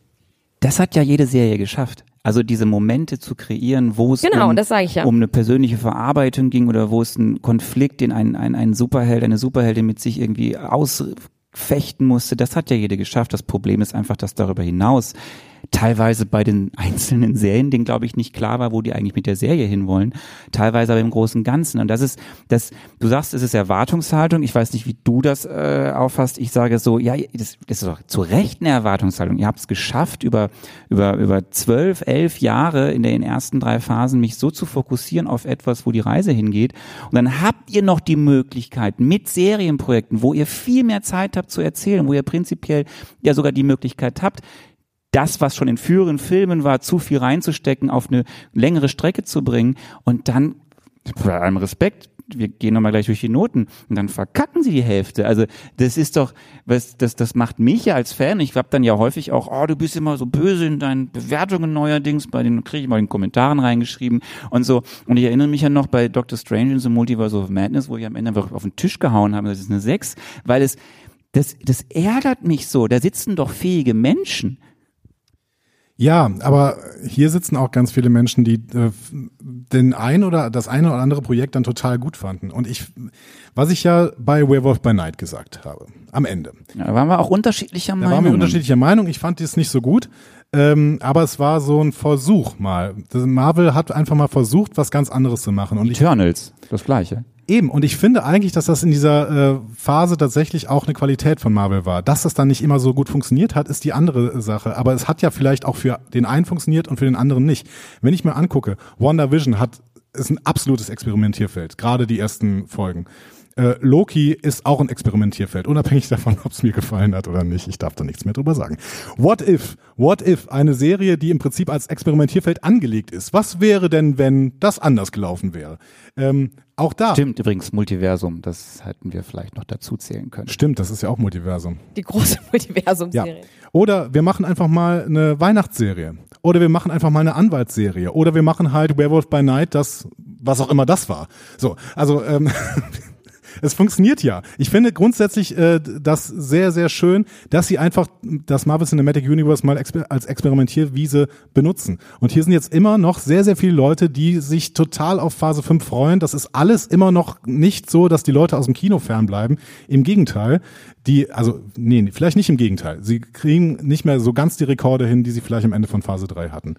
Das hat ja jede Serie geschafft. Also diese Momente zu kreieren, wo es genau, um, ja. um eine persönliche Verarbeitung ging oder wo es einen Konflikt, den ein, ein, ein Superheld, eine Superheldin mit sich irgendwie ausfechten musste, das hat ja jeder geschafft. Das Problem ist einfach, dass darüber hinaus teilweise bei den einzelnen Serien, denen glaube ich nicht klar war, wo die eigentlich mit der Serie hinwollen, teilweise aber im großen Ganzen. Und das ist, das, du sagst, es ist Erwartungshaltung. Ich weiß nicht, wie du das äh, auffasst. Ich sage so, ja, das, das ist doch zu Recht eine Erwartungshaltung. Ihr habt es geschafft, über über über zwölf, elf Jahre in den ersten drei Phasen mich so zu fokussieren auf etwas, wo die Reise hingeht. Und dann habt ihr noch die Möglichkeit mit Serienprojekten, wo ihr viel mehr Zeit habt zu erzählen, wo ihr prinzipiell ja sogar die Möglichkeit habt, das, was schon in früheren Filmen war, zu viel reinzustecken, auf eine längere Strecke zu bringen und dann bei allem Respekt, wir gehen nochmal gleich durch die Noten und dann verkacken sie die Hälfte. Also das ist doch, was, das, das macht mich ja als Fan, ich habe dann ja häufig auch, oh, du bist immer so böse in deinen Bewertungen neuerdings, bei den kriege ich mal in den Kommentaren reingeschrieben und so. Und ich erinnere mich ja noch bei Doctor Strange in the Multiverse of Madness, wo ich am Ende einfach auf den Tisch gehauen habe, das ist eine 6, weil es, das, das ärgert mich so. Da sitzen doch fähige Menschen. Ja, aber hier sitzen auch ganz viele Menschen, die äh, den ein oder das eine oder andere Projekt dann total gut fanden. Und ich, was ich ja bei Werewolf by Night gesagt habe, am Ende. Ja, da waren wir auch unterschiedlicher Meinung. Da waren wir unterschiedlicher Meinung. Ich fand es nicht so gut. Ähm, aber es war so ein Versuch mal. Marvel hat einfach mal versucht, was ganz anderes zu machen. Und ich, Eternals, das gleiche. Eben, und ich finde eigentlich, dass das in dieser äh, Phase tatsächlich auch eine Qualität von Marvel war. Dass das dann nicht immer so gut funktioniert hat, ist die andere Sache. Aber es hat ja vielleicht auch für den einen funktioniert und für den anderen nicht. Wenn ich mir angucke, WandaVision hat ist ein absolutes Experimentierfeld, gerade die ersten Folgen. Äh, Loki ist auch ein Experimentierfeld, unabhängig davon, ob es mir gefallen hat oder nicht. Ich darf da nichts mehr drüber sagen. What If? What If? Eine Serie, die im Prinzip als Experimentierfeld angelegt ist. Was wäre denn, wenn das anders gelaufen wäre? Ähm, auch da. Stimmt übrigens, Multiversum, das hätten wir vielleicht noch dazu zählen können. Stimmt, das ist ja auch Multiversum. Die große Multiversum-Serie. Ja. Oder wir machen einfach mal eine Weihnachtsserie. Oder wir machen einfach mal eine Anwaltsserie. Oder wir machen halt Werewolf by Night, das, was auch immer das war. So, also ähm, es funktioniert ja. Ich finde grundsätzlich äh, das sehr, sehr schön, dass sie einfach das Marvel Cinematic Universe mal exper als Experimentierwiese benutzen. Und hier sind jetzt immer noch sehr, sehr viele Leute, die sich total auf Phase 5 freuen. Das ist alles immer noch nicht so, dass die Leute aus dem Kino fernbleiben. Im Gegenteil, die, also, nee, vielleicht nicht im Gegenteil. Sie kriegen nicht mehr so ganz die Rekorde hin, die sie vielleicht am Ende von Phase 3 hatten.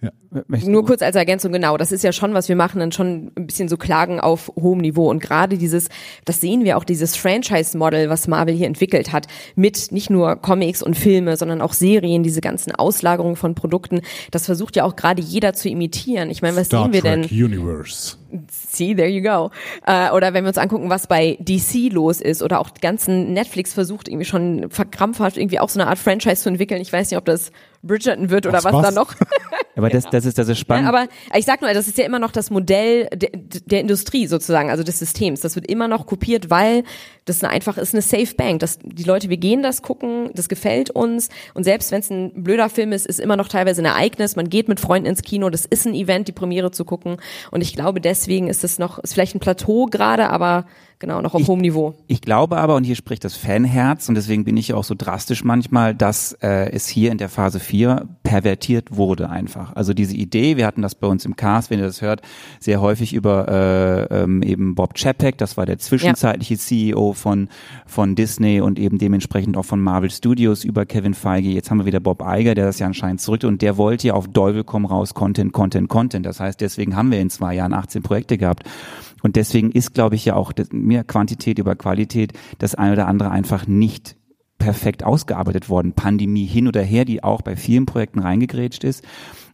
Ja. Nur kurz als Ergänzung, genau, das ist ja schon, was wir machen, dann schon ein bisschen so Klagen auf hohem Niveau. Und gerade dieses, das sehen wir auch, dieses Franchise-Model, was Marvel hier entwickelt hat, mit nicht nur Comics und Filme, sondern auch Serien, diese ganzen Auslagerungen von Produkten, das versucht ja auch gerade jeder zu imitieren. Ich meine, was Star sehen wir Trek denn? Universe. See, there you go. Äh, oder wenn wir uns angucken, was bei DC los ist oder auch die ganzen Netflix versucht irgendwie schon verkrampfhaft irgendwie auch so eine Art Franchise zu entwickeln. Ich weiß nicht, ob das Bridgerton wird oder Was, was, was? da noch. Aber das, das ist, das ist spannend. Ja, aber ich sag nur, das ist ja immer noch das Modell der, der Industrie sozusagen, also des Systems. Das wird immer noch kopiert, weil das eine einfach ist eine Safe Bank. Das, die Leute, wir gehen das gucken, das gefällt uns. Und selbst wenn es ein blöder Film ist, ist immer noch teilweise ein Ereignis. Man geht mit Freunden ins Kino, das ist ein Event, die Premiere zu gucken. Und ich glaube, deswegen ist es noch, ist vielleicht ein Plateau gerade, aber genau, noch auf hohem Niveau. Ich glaube aber, und hier spricht das Fanherz, und deswegen bin ich ja auch so drastisch manchmal, dass äh, es hier in der Phase 4 pervertiert wurde einfach. Also diese Idee, wir hatten das bei uns im Cast, wenn ihr das hört, sehr häufig über äh, ähm, eben Bob Chapek, das war der zwischenzeitliche CEO von, von Disney und eben dementsprechend auch von Marvel Studios über Kevin Feige. Jetzt haben wir wieder Bob Iger, der das ja anscheinend zurück und der wollte ja auf Teufel komm raus Content, Content, Content. Das heißt, deswegen haben wir in zwei Jahren 18 Projekte gehabt. Und deswegen ist, glaube ich, ja auch mehr Quantität über Qualität das eine oder andere einfach nicht perfekt ausgearbeitet worden. Pandemie hin oder her, die auch bei vielen Projekten reingegrätscht ist.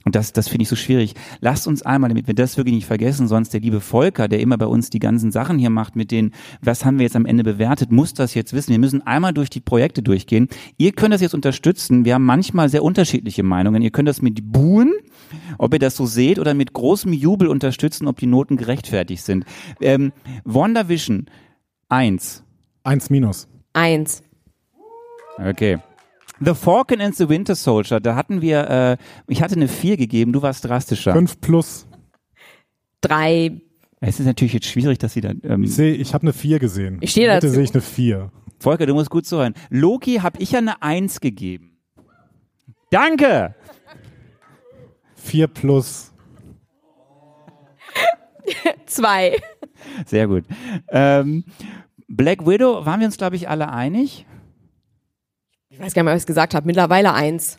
Und das, das finde ich so schwierig. Lasst uns einmal, damit wir das wirklich nicht vergessen, sonst der liebe Volker, der immer bei uns die ganzen Sachen hier macht mit den, was haben wir jetzt am Ende bewertet, muss das jetzt wissen. Wir müssen einmal durch die Projekte durchgehen. Ihr könnt das jetzt unterstützen. Wir haben manchmal sehr unterschiedliche Meinungen. Ihr könnt das mit buhen, ob ihr das so seht, oder mit großem Jubel unterstützen, ob die Noten gerechtfertigt sind. Ähm, WandaVision, eins. Eins minus. Eins. Okay. The Falcon and the Winter Soldier, da hatten wir, äh, ich hatte eine 4 gegeben, du warst drastischer. Fünf plus. Drei. Es ist natürlich jetzt schwierig, dass sie da. Ähm, Ich sehe, ich habe eine vier gesehen. Ich stehe Heute dazu. sehe ich eine vier. Volker, du musst gut zuhören. Loki habe ich ja eine 1 gegeben. Danke! Vier plus. Zwei. Sehr gut. Ähm, Black Widow, waren wir uns, glaube ich, alle einig? Ich weiß gar nicht mehr, was ich gesagt habe. Mittlerweile eins.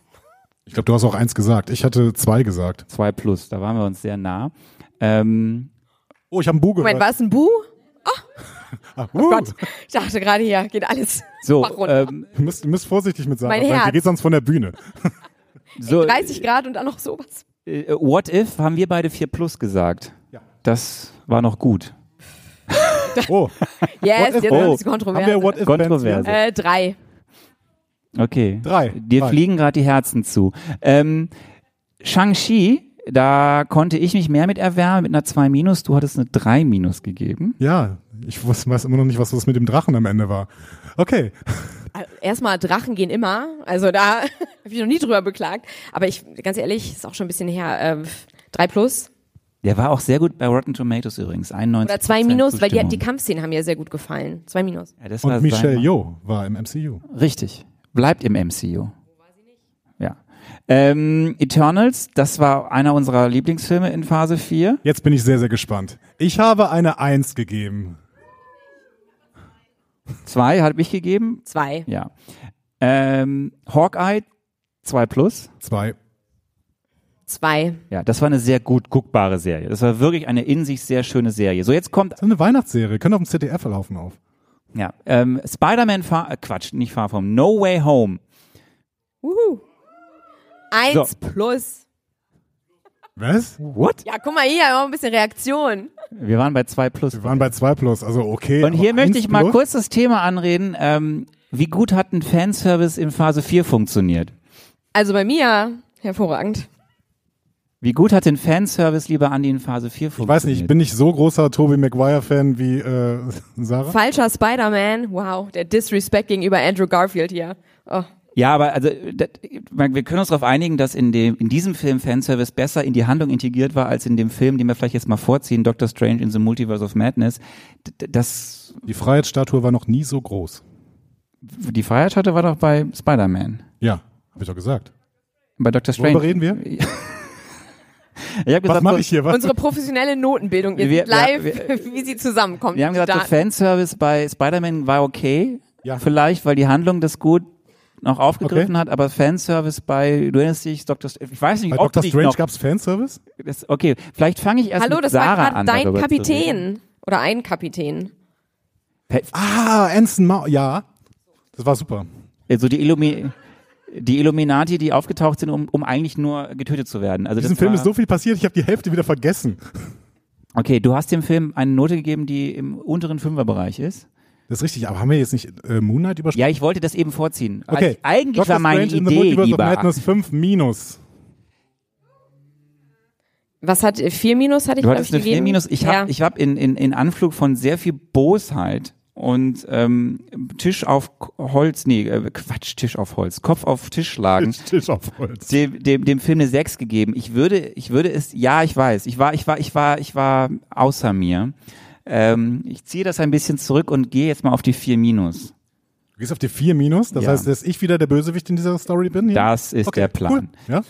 Ich glaube, du hast auch eins gesagt. Ich hatte zwei gesagt. 2 plus, da waren wir uns sehr nah. Ähm, Oh, ich habe einen Bu gehört. Moment, war es ein Bu? Ah, Oh uh, Gott. Ich dachte gerade hier, geht alles. so, ähm, Du müsst, du müsst vorsichtig mit Sarah sein. Die geht sonst von der Bühne. so 30 Grad und dann noch sowas. äh, What If haben wir beide 4 plus gesagt. Ja. Das war noch gut. Oh, Yes, jetzt oh. ist es haben wir kontrovers. What If Kontroverse. Äh, drei. Okay. Drei. Dir Drei. fliegen gerade die Herzen zu. Ähm, Shang-Chi Da konnte ich mich mehr mit erwärmen, mit einer 2 minus. Du hattest eine 3 minus gegeben. Ja, ich wusste, weiß immer noch nicht, was das mit dem Drachen am Ende war. Okay. Erstmal, Drachen gehen immer. Also da habe ich noch nie drüber beklagt. Aber ich, ganz ehrlich, ist auch schon ein bisschen her. Äh, drei plus Der war auch sehr gut bei Rotten Tomatoes übrigens. 91 oder zwei minus, weil die, die Kampfszenen haben mir sehr gut gefallen. Zwei minus. ja, das war Und Michelle Yeoh war im MCU. Richtig. Bleibt im MCU. Ja. Ähm, Eternals, das war einer unserer Lieblingsfilme in Phase 4. Jetzt bin ich sehr, sehr gespannt. Ich habe eine Eins gegeben. Zwei hat mich gegeben. Zwei. Ja. Ähm, Hawkeye, 2 plus. Zwei. Zwei. Ja, das war eine sehr gut guckbare Serie. Das war wirklich eine in sich sehr schöne Serie. So, jetzt kommt Das ist eine Weihnachtsserie. Können auf dem ZDF laufen auf. Ja, ähm, Spider-Man Far, äh, Quatsch, nicht Far From, No Way Home. Uhu. Eins So. plus. Was? What? Ja, guck mal hier, auch ein bisschen Reaktion. Wir waren bei 2 plus. Wir waren bei zwei plus, also okay. Und hier möchte eins ich mal plus? kurz das Thema anreden. Ähm, wie gut hat ein Fanservice in Phase 4 funktioniert? Also bei mir hervorragend. Wie gut hat den Fanservice, lieber Andi, in Phase 4 Ich funktioniert? weiß nicht, ich bin nicht so großer Tobey Maguire-Fan wie äh, Sarah. Falscher Spider-Man. Wow, der Disrespect gegenüber Andrew Garfield hier. Oh. Ja, aber also das, wir können uns darauf einigen, dass in dem in diesem Film Fanservice besser in die Handlung integriert war als in dem Film, den wir vielleicht jetzt mal vorziehen, Doctor Strange in the Multiverse of Madness. Das Die Freiheitsstatue war noch nie so groß. die Freiheit hatte war doch bei Spider-Man. Ja, habe ich doch gesagt. Bei Doctor Strange. Worüber reden wir? Ich habe Was gesagt, mache ich hier? Was? Unsere professionelle Notenbildung. Ihr Wir- seht live, wir- wie sie zusammenkommt. wir haben gesagt, Da- Fanservice bei Spider-Man war okay. Ja. Vielleicht, weil die Handlung das gut noch aufgegriffen hat, aber Fanservice bei, du erinnerst dich, Doctor Strange, ich weiß nicht, Bei ob Dr. Strange noch, gab's Fanservice? das, okay, vielleicht fange ich erst Hallo, mit das war Sarah gerade an, dein darüber zu reden. Kapitän. Oder ein Kapitän. Ah, Anson Mount. Ja, das war super. Also die, Illumi die Illuminati, die aufgetaucht sind, um, um eigentlich nur getötet zu werden. Also In diesem das Film war, ist so viel passiert, ich habe die Hälfte wieder vergessen. Okay, du hast dem Film eine Note gegeben, die im unteren Fünferbereich ist. Das ist richtig, aber haben wir jetzt nicht äh, Moon Knight übersprungen? Ja, ich wollte das eben vorziehen. Okay. Also eigentlich Doctor war meine Strange in the Idee, Multiverse of lieber. Madness 5 minus. Was hat äh, vier Minus hatte ich Du glaub hattest ich, eine 4 gegeben? minus. Ich ja. habe ich hab in, in, in Anflug von sehr viel Bosheit und ähm, Tisch auf Holz, nee, äh, Quatsch, Tisch auf Holz, Kopf auf Tisch schlagen. Tisch auf Holz. dem, dem, dem Film eine 6 gegeben. Ich würde, ich würde es, ja, ich weiß, ich war, ich war, ich war, ich war außer mir. Ähm, ich ziehe das ein bisschen zurück und gehe jetzt mal auf die 4 minus. Du gehst auf die 4 minus, das Ja. heißt, dass ich wieder der Bösewicht in dieser Story bin? Hier? Das ist okay, der Plan. Cool. Ja?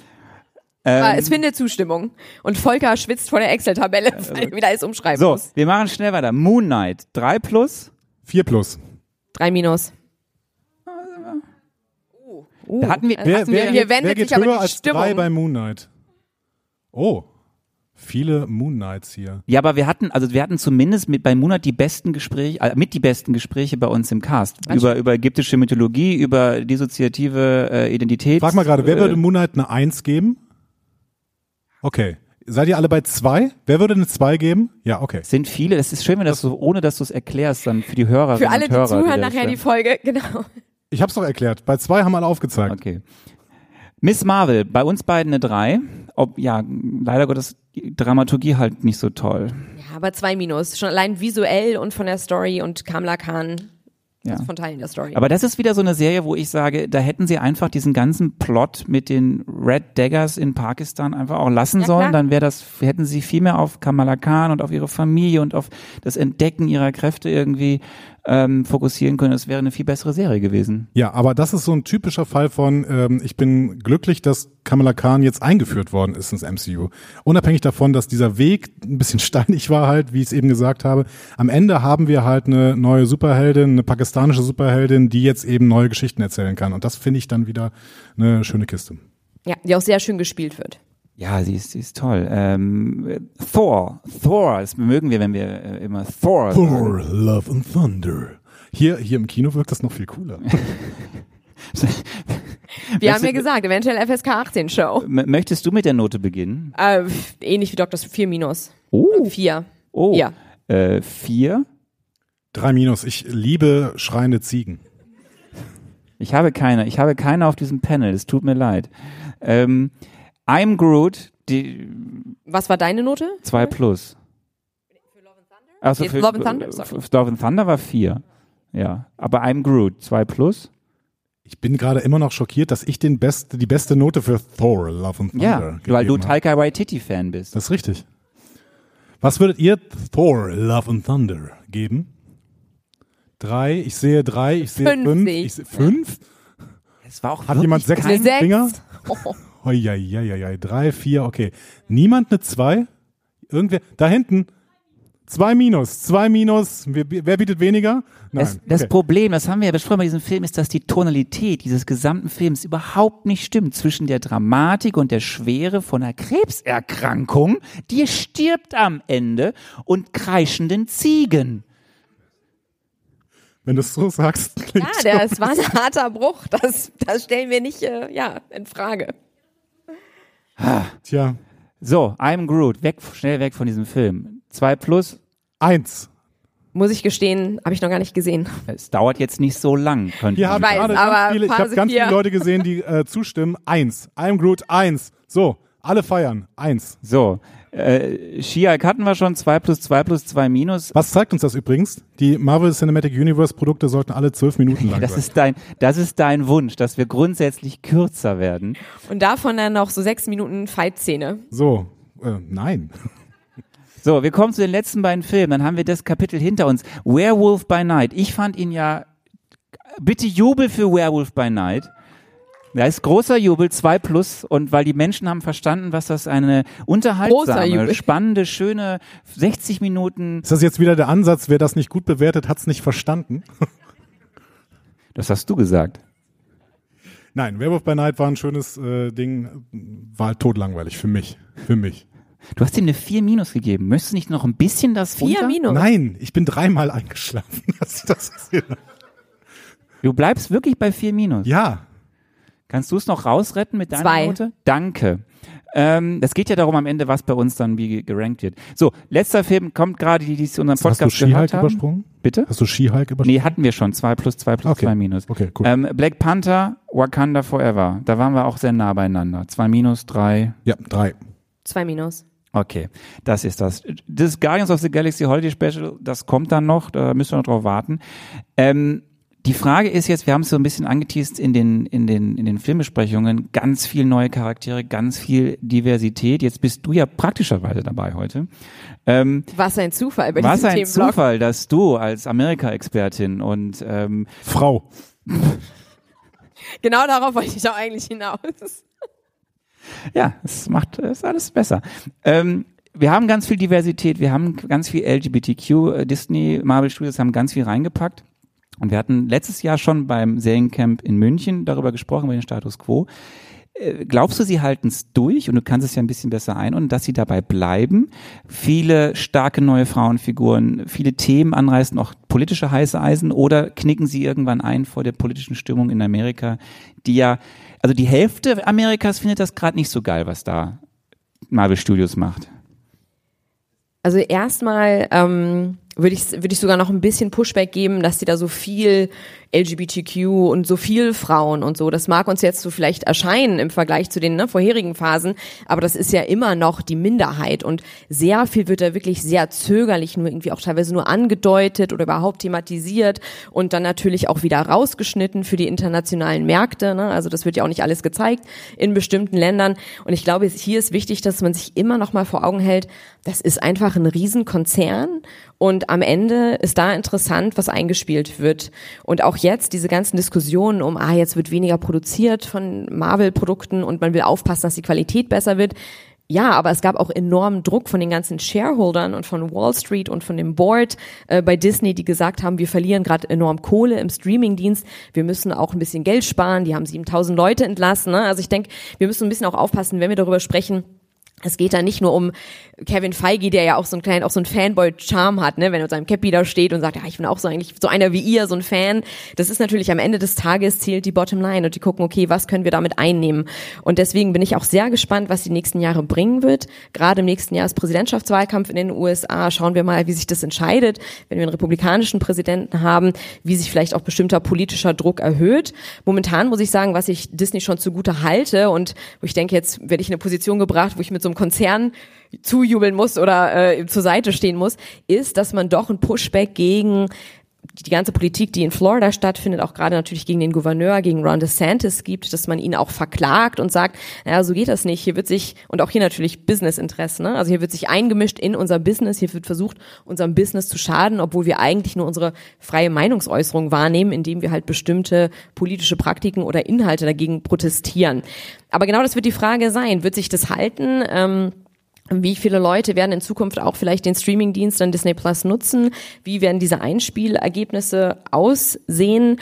Ähm, es findet Zustimmung. Und Volker schwitzt vor der Excel-Tabelle, weil er wieder alles umschreiben so, muss. wir machen schnell weiter. Moon Knight, 3 plus. 4 plus. Drei Minus. Uh, Da hatten wir- also Wer, hatten wer, wir, hier geht- wer wendet geht sich aber höher die als Stimmung. 3 bei Moon Knight? Oh, viele Moon Knights hier. Ja, aber wir hatten, also wir hatten zumindest mit bei Moon Knight die besten Gespräche, äh, mit die besten Gespräche bei uns im Cast. Über, über ägyptische Mythologie, über dissoziative äh, Identität. Frag mal gerade, wer äh, würde Moon Knight eine 1 geben? Okay. Seid ihr alle bei 2? Wer würde eine 2 geben? Ja, okay. Sind viele, das ist schön, wenn das so, ohne dass du es erklärst, dann für die Hörer. Für alle, die Hörer, zuhören, das nachher die hören. Folge, genau. Ich hab's doch erklärt. Bei 2 haben alle aufgezeigt. Okay. Miss Marvel, bei uns beiden eine 3. Ob, ja, leider Gottes, die Dramaturgie halt nicht so toll. Ja, aber zwei Minus. Schon allein visuell und von der Story und Kamala Khan Ja. von Teilen der Story. Aber das ist wieder so eine Serie, wo ich sage, da hätten sie einfach diesen ganzen Plot mit den Red Daggers in Pakistan einfach auch lassen Ja, sollen. klar. Dann wäre das, hätten sie viel mehr auf Kamala Khan und auf ihre Familie und auf das Entdecken ihrer Kräfte irgendwie ähm, fokussieren können. Das wäre eine viel bessere Serie gewesen. Ja, aber das ist so ein typischer Fall von, ähm, ich bin glücklich, dass Kamala Khan jetzt eingeführt worden ist ins MCU. Unabhängig davon, dass dieser Weg ein bisschen steinig war halt, wie ich es eben gesagt habe. Am Ende haben wir halt eine neue Superheldin, eine pakistanische Superheldin, die jetzt eben neue Geschichten erzählen kann. Und das finde ich dann wieder eine schöne Kiste. ja, die auch sehr schön gespielt wird. Ja, sie ist, sie ist toll. Ähm, Thor, Thor, das mögen wir, wenn wir äh, immer Thor. sagen. Thor, Love and Thunder. Hier, hier im Kino wirkt das noch viel cooler. Wir haben ja gesagt, eventuell FSK 18 Show. M möchtest du mit der Note beginnen? Äh, ähnlich wie Dr. 4 Minus. Oh, Vier. oh. Ja. Äh, vier. Drei Minus. Ich liebe schreiende Ziegen. Ich habe keine. Ich habe keine auf diesem Panel. Es tut mir leid. Ähm, I'm Groot. Die Was war deine Note? zwei plus. Also Jetzt für Love and Thunder? für Love and Thunder war vier. Ja, aber I'm Groot, zwei plus. Ich bin gerade immer noch schockiert, dass ich den beste, die beste Note für Thor, Love and Thunder Ja, weil du. Taika Waititi-Fan bist. Das ist richtig. Was würdet ihr Thor, Love and Thunder geben? Drei, ich sehe drei, ich sehe Fünf fünf. ich. Sehe fünf? Es war auch Hat jemand Sechs. Finger? Oh. Hoi, drei, vier, okay. Niemand eine zwei? Irgendwer, da hinten. Zwei Minus, zwei Minus. Wer, wer bietet weniger? Nein. Das, das okay. Problem, das haben wir ja besprochen bei diesem Film, ist, dass die Tonalität dieses gesamten Films überhaupt nicht stimmt zwischen der Dramatik und der Schwere von einer Krebserkrankung, die stirbt am Ende, und kreischenden Ziegen. Wenn du es so sagst, klingt Ja, das war ein harter Bruch. Das, das stellen wir nicht äh, ja, in Frage. Tja, So, I'm Groot, weg, schnell weg von diesem Film. Zwei plus, eins. Muss ich gestehen, habe ich noch gar nicht gesehen. es dauert jetzt nicht so lang, könnte Hier man habe ich weiß, ganz viele, ich habe ganz viele. Leute gesehen, die äh, zustimmen. Eins. I'm Groot, eins. So, alle feiern. Eins. So, äh, She-Hulk hatten wir schon, zwei plus, zwei plus, zwei minus. Was zeigt uns das übrigens? Die Marvel Cinematic Universe Produkte sollten alle zwölf Minuten lang Das sein. ist dein, das ist dein Wunsch, dass wir grundsätzlich kürzer werden. Und davon dann noch so sechs Minuten Fight-Szene. So, äh, nein. So, wir kommen zu den letzten beiden Filmen. Dann haben wir das Kapitel hinter uns. Werewolf by Night. Ich fand ihn ja, bitte Jubel für Werewolf by Night. Da ist großer Jubel, zwei plus. Und weil die Menschen haben verstanden, was das eine Großer unterhaltsame, Jubel. spannende, schöne 60 Minuten. Ist das jetzt wieder der Ansatz, wer das nicht gut bewertet, hat's nicht verstanden? Das hast du gesagt. Nein, Werewolf by Night war ein schönes äh, Ding, war halt totlangweilig für mich. Für mich. Du hast ihm eine 4 minus gegeben. Möchtest du nicht noch ein bisschen das Vier runter? Minus. Nein, ich bin dreimal eingeschlafen. als ich das gesehen habe. Du bleibst wirklich bei 4 minus. ja, Kannst du es noch rausretten mit deiner Zwei. Note? Danke. Ähm, das geht ja darum am Ende, was bei uns dann wie gerankt wird. So, letzter Film kommt gerade, die, die unseren hast du Podcast She-Hulk gehört haben. übersprungen? Bitte? Hast du She-Hulk übersprungen? Nee, hatten wir schon. 2 plus 2 plus Okay. 2 minus. Okay, cool. Ähm, Black Panther, Wakanda Forever. Da waren wir auch sehr nah beieinander. 2 minus, 3. Ja, drei. Zwei Minus. Okay, das ist das. Das Guardians of the Galaxy Holiday Special, das kommt dann noch, da müssen wir noch drauf warten. Ähm, die Frage ist jetzt, wir haben es so ein bisschen angeteased in den, in den, in den Filmbesprechungen, ganz viel neue Charaktere, ganz viel Diversität. Jetzt bist du ja praktischerweise dabei heute. Ähm, Was ein Zufall bei was ein Themenblock. Zufall, dass du als Amerika-Expertin und ähm, Frau. Genau darauf wollte ich auch eigentlich hinaus. Ja, es macht es ist alles besser. Ähm, wir haben ganz viel Diversität, wir haben ganz viel LGBTQ. Äh, Disney, Marvel Studios haben ganz viel reingepackt. Und wir hatten letztes Jahr schon beim Seriencamp in München darüber gesprochen, über den Status quo. Äh, Glaubst du, sie halten es durch und du kannst es ja ein bisschen besser ein und dass sie dabei bleiben? Viele starke neue Frauenfiguren, viele Themen anreißen, auch politische heiße Eisen oder knicken sie irgendwann ein vor der politischen Stimmung in Amerika, die ja, also die Hälfte Amerikas findet das gerade nicht so geil, was da Marvel Studios macht. Also erstmal ähm, würde ich, würde ich sogar noch ein bisschen Pushback geben, dass die da so viel LGBTQ und so viel Frauen und so, das mag uns jetzt so vielleicht erscheinen im Vergleich zu den ne, vorherigen Phasen, aber das ist ja immer noch die Minderheit und sehr viel wird da wirklich sehr zögerlich, nur irgendwie auch teilweise nur angedeutet oder überhaupt thematisiert und dann natürlich auch wieder rausgeschnitten für die internationalen Märkte, ne? also das wird ja auch nicht alles gezeigt in bestimmten Ländern und ich glaube, hier ist wichtig, dass man sich immer noch mal vor Augen hält, das ist einfach ein Riesenkonzern und am Ende ist da interessant, was eingespielt wird. Und auch jetzt diese ganzen Diskussionen um, ah, jetzt wird weniger produziert von Marvel-Produkten und man will aufpassen, dass die Qualität besser wird. Ja, aber es gab auch enormen Druck von den ganzen Shareholdern und von Wall Street und von dem Board äh, bei Disney, die gesagt haben, wir verlieren gerade enorm Kohle im Streamingdienst, wir müssen auch ein bisschen Geld sparen, die haben 7000 Leute entlassen. Ne? Also ich denke, wir müssen ein bisschen auch aufpassen, wenn wir darüber sprechen, es geht da nicht nur um Kevin Feige, der ja auch so einen kleinen, auch so einen Fanboy-Charme hat, ne, wenn er mit seinem Cappy da steht und sagt, ja, ich bin auch so eigentlich so einer wie ihr, so ein Fan. Das ist natürlich am Ende des Tages zählt die Bottomline und die gucken, okay, was können wir damit einnehmen? Und deswegen bin ich auch sehr gespannt, was die nächsten Jahre bringen wird. Gerade im nächsten Jahr ist Präsidentschaftswahlkampf in den USA. Schauen wir mal, wie sich das entscheidet, wenn wir einen republikanischen Präsidenten haben, wie sich vielleicht auch bestimmter politischer Druck erhöht. Momentan muss ich sagen, was ich Disney schon zugute halte und wo ich denke, jetzt werde ich in eine Position gebracht, wo ich mit so einem Konzern zujubeln muss oder äh, zur Seite stehen muss, ist, dass man doch ein Pushback gegen die ganze Politik, die in Florida stattfindet, auch gerade natürlich gegen den Gouverneur, gegen Ron DeSantis gibt, dass man ihn auch verklagt und sagt, naja, so geht das nicht. Hier wird sich, und auch hier natürlich Businessinteressen, ne? also hier wird sich eingemischt in unser Business, hier wird versucht, unserem Business zu schaden, obwohl wir eigentlich nur unsere freie Meinungsäußerung wahrnehmen, indem wir halt bestimmte politische Praktiken oder Inhalte dagegen protestieren. Aber genau das wird die Frage sein. Wird sich das halten? Ähm, wie viele Leute werden in Zukunft auch vielleicht den Streamingdienst an Disney Plus nutzen? Wie werden diese Einspielergebnisse aussehen?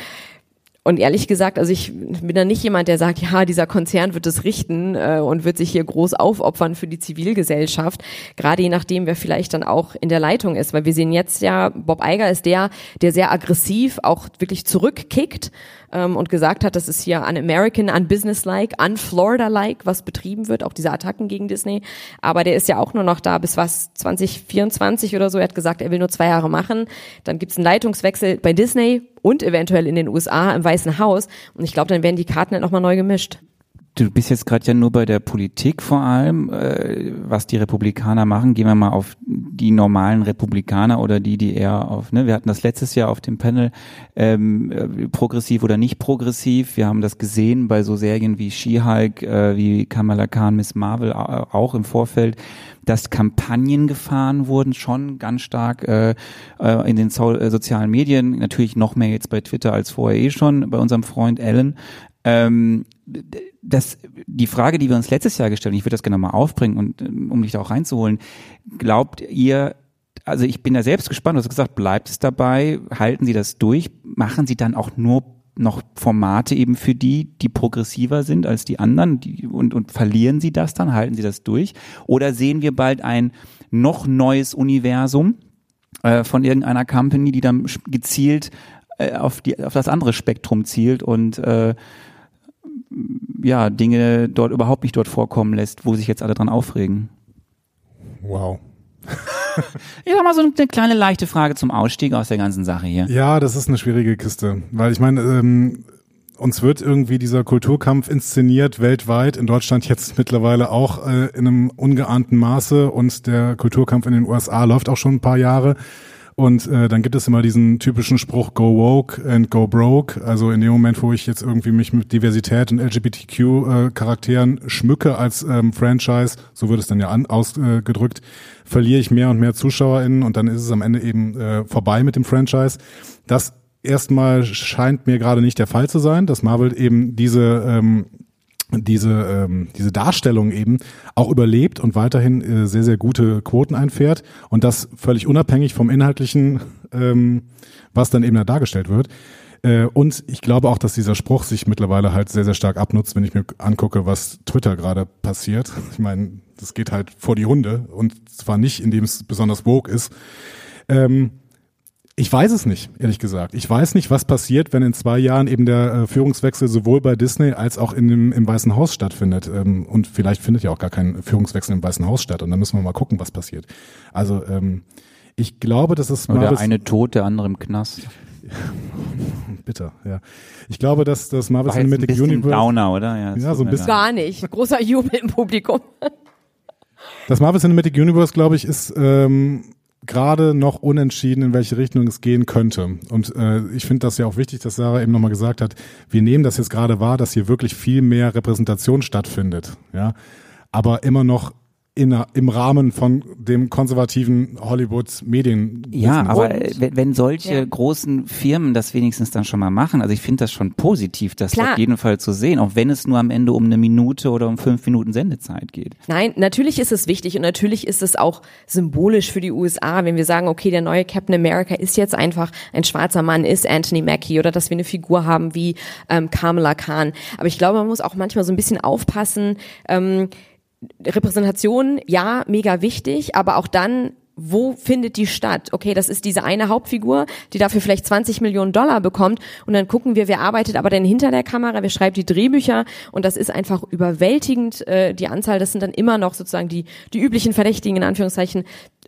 Und ehrlich gesagt, also ich bin da nicht jemand, der sagt, ja, dieser Konzern wird es richten äh, und wird sich hier groß aufopfern für die Zivilgesellschaft. Gerade je nachdem, wer vielleicht dann auch in der Leitung ist. Weil wir sehen jetzt ja, Bob Eiger ist der, der sehr aggressiv auch wirklich zurückkickt ähm, und gesagt hat, das ist hier un-American, un-Business-like, un-Florida-like, was betrieben wird, auch diese Attacken gegen Disney. Aber der ist ja auch nur noch da bis was 2024 oder so. Er hat gesagt, er will nur zwei Jahre machen. Dann gibt's einen Leitungswechsel bei Disney und eventuell in den USA im Weißen Haus. Und ich glaube, dann werden die Karten halt nochmal neu gemischt. Du bist jetzt gerade ja nur bei der Politik vor allem, äh, was die Republikaner machen. Gehen wir mal auf die normalen Republikaner oder die, die eher auf, ne, wir hatten das letztes Jahr auf dem Panel, ähm, äh, progressiv oder nicht progressiv. Wir haben das gesehen bei so Serien wie She-Hulk, äh, wie Kamala Khan, Miss Marvel auch im Vorfeld, dass Kampagnen gefahren wurden, schon ganz stark äh, äh in den so äh, sozialen Medien, natürlich noch mehr jetzt bei Twitter als vorher eh schon, bei unserem Freund Alan. Ähm, das, die Frage, die wir uns letztes Jahr gestellt haben, ich würde das gerne mal aufbringen und ähm, um dich da auch reinzuholen, glaubt ihr, also ich bin da selbst gespannt, du hast gesagt, bleibt es dabei, halten Sie das durch, machen Sie dann auch nur noch Formate eben für die, die progressiver sind als die anderen die, und, und verlieren Sie das dann, halten Sie das durch? Oder sehen wir bald ein noch neues Universum äh, von irgendeiner Company, die dann gezielt äh, auf, die, auf das andere Spektrum zielt und äh, ja, Dinge dort überhaupt nicht dort vorkommen lässt, wo sich jetzt alle dran aufregen. Wow. Ich sag mal so eine kleine leichte Frage zum Ausstieg aus der ganzen Sache hier. Ja, das ist eine schwierige Kiste, weil ich meine, ähm, uns wird irgendwie dieser Kulturkampf inszeniert weltweit, in Deutschland jetzt mittlerweile auch äh, in einem ungeahnten Maße und der Kulturkampf in den USA läuft auch schon ein paar Jahre. Und äh, dann gibt es immer diesen typischen Spruch Go woke and go broke. Also in dem Moment, wo ich jetzt irgendwie mich mit Diversität und LGBTQ-Charakteren äh, schmücke als ähm, Franchise, so wird es dann ja an, ausgedrückt, verliere ich mehr und mehr ZuschauerInnen und dann ist es am Ende eben äh, vorbei mit dem Franchise. Das erstmal scheint mir gerade nicht der Fall zu sein, dass Marvel eben diese ähm, diese, ähm, diese Darstellung eben auch überlebt und weiterhin äh, sehr, sehr gute Quoten einfährt und das völlig unabhängig vom Inhaltlichen, ähm, was dann eben da dargestellt wird. Äh, und ich glaube auch, dass dieser Spruch sich mittlerweile halt sehr, sehr stark abnutzt, wenn ich mir angucke, was Twitter gerade passiert. Ich meine, das geht halt vor die Hunde und zwar nicht, indem es besonders woke ist. Ähm, ich weiß es nicht, ehrlich gesagt. Ich weiß nicht, was passiert, wenn in zwei Jahren eben der äh, Führungswechsel sowohl bei Disney als auch in dem, im Weißen Haus stattfindet. Ähm, und vielleicht findet ja auch gar kein Führungswechsel im Weißen Haus statt. Und dann müssen wir mal gucken, was passiert. Also ähm, ich glaube, dass es Oder der eine tot, der andere im Knast. Bitter, ja. Ich glaube, dass das Marvel War Cinematic ein Universe. Downer, oder? Ja, ja so ein bisschen. Gar nicht. Großer Jubel im Publikum. Das Marvel Cinematic Universe, glaube ich, ist ähm, gerade noch unentschieden, in welche Richtung es gehen könnte. Und äh, ich finde das ja auch wichtig, dass Sarah eben nochmal gesagt hat, wir nehmen das jetzt gerade wahr, dass hier wirklich viel mehr Repräsentation stattfindet. Ja, aber immer noch in, im Rahmen von dem konservativen Hollywood-Medien. Ja, aber wenn, wenn solche ja. großen Firmen das wenigstens dann schon mal machen, also ich finde das schon positiv, das Klar. auf jeden Fall zu sehen, auch wenn es nur am Ende um eine Minute oder um fünf Minuten Sendezeit geht. Nein, natürlich ist es wichtig und natürlich ist es auch symbolisch für die USA, wenn wir sagen, okay, der neue Captain America ist jetzt einfach ein schwarzer Mann, ist Anthony Mackie oder dass wir eine Figur haben wie ähm, Kamala Khan. Aber ich glaube, man muss auch manchmal so ein bisschen aufpassen, ähm, Repräsentation, ja, mega wichtig, aber auch dann wo findet die statt? Okay, das ist diese eine Hauptfigur, die dafür vielleicht 20 Millionen Dollar bekommt und dann gucken wir, wer arbeitet aber denn hinter der Kamera, wer schreibt die Drehbücher und das ist einfach überwältigend, äh, die Anzahl, das sind dann immer noch sozusagen die, die üblichen Verdächtigen in Anführungszeichen,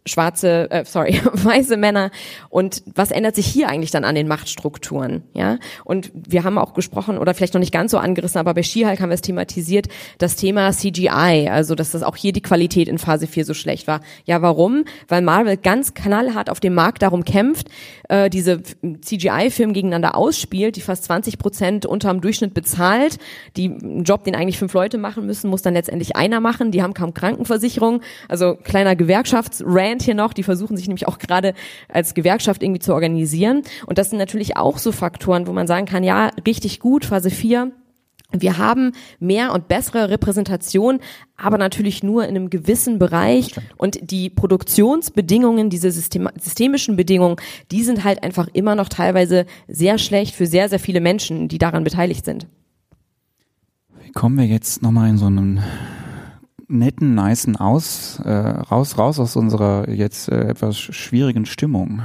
schwarze, äh, sorry, weiße Männer. Und was ändert sich hier eigentlich dann an den Machtstrukturen? Ja, und wir haben auch gesprochen oder vielleicht noch nicht ganz so angerissen, aber bei She-Hulk haben wir es thematisiert, das Thema CGI, also dass das auch hier die Qualität in Phase 4 so schlecht war. Ja, warum? Weil Marvel ganz knallhart auf dem Markt darum kämpft, äh, diese CGI-Filme gegeneinander ausspielt, die fast 20 Prozent unterm Durchschnitt bezahlt, die einen Job, den eigentlich fünf Leute machen müssen, muss dann letztendlich einer machen. Die haben kaum Krankenversicherung, also kleiner Gewerkschaftsrand hier noch, die versuchen sich nämlich auch gerade als Gewerkschaft irgendwie zu organisieren. Und das sind natürlich auch so Faktoren, wo man sagen kann, ja, richtig gut, Phase 4. Wir haben mehr und bessere Repräsentation, aber natürlich nur in einem gewissen Bereich. Und die Produktionsbedingungen, diese systemischen Bedingungen, die sind halt einfach immer noch teilweise sehr schlecht für sehr, sehr viele Menschen, die daran beteiligt sind. Wie kommen wir jetzt nochmal in so einen netten, nicen aus, äh, raus, raus aus unserer jetzt äh, etwas schwierigen Stimmung.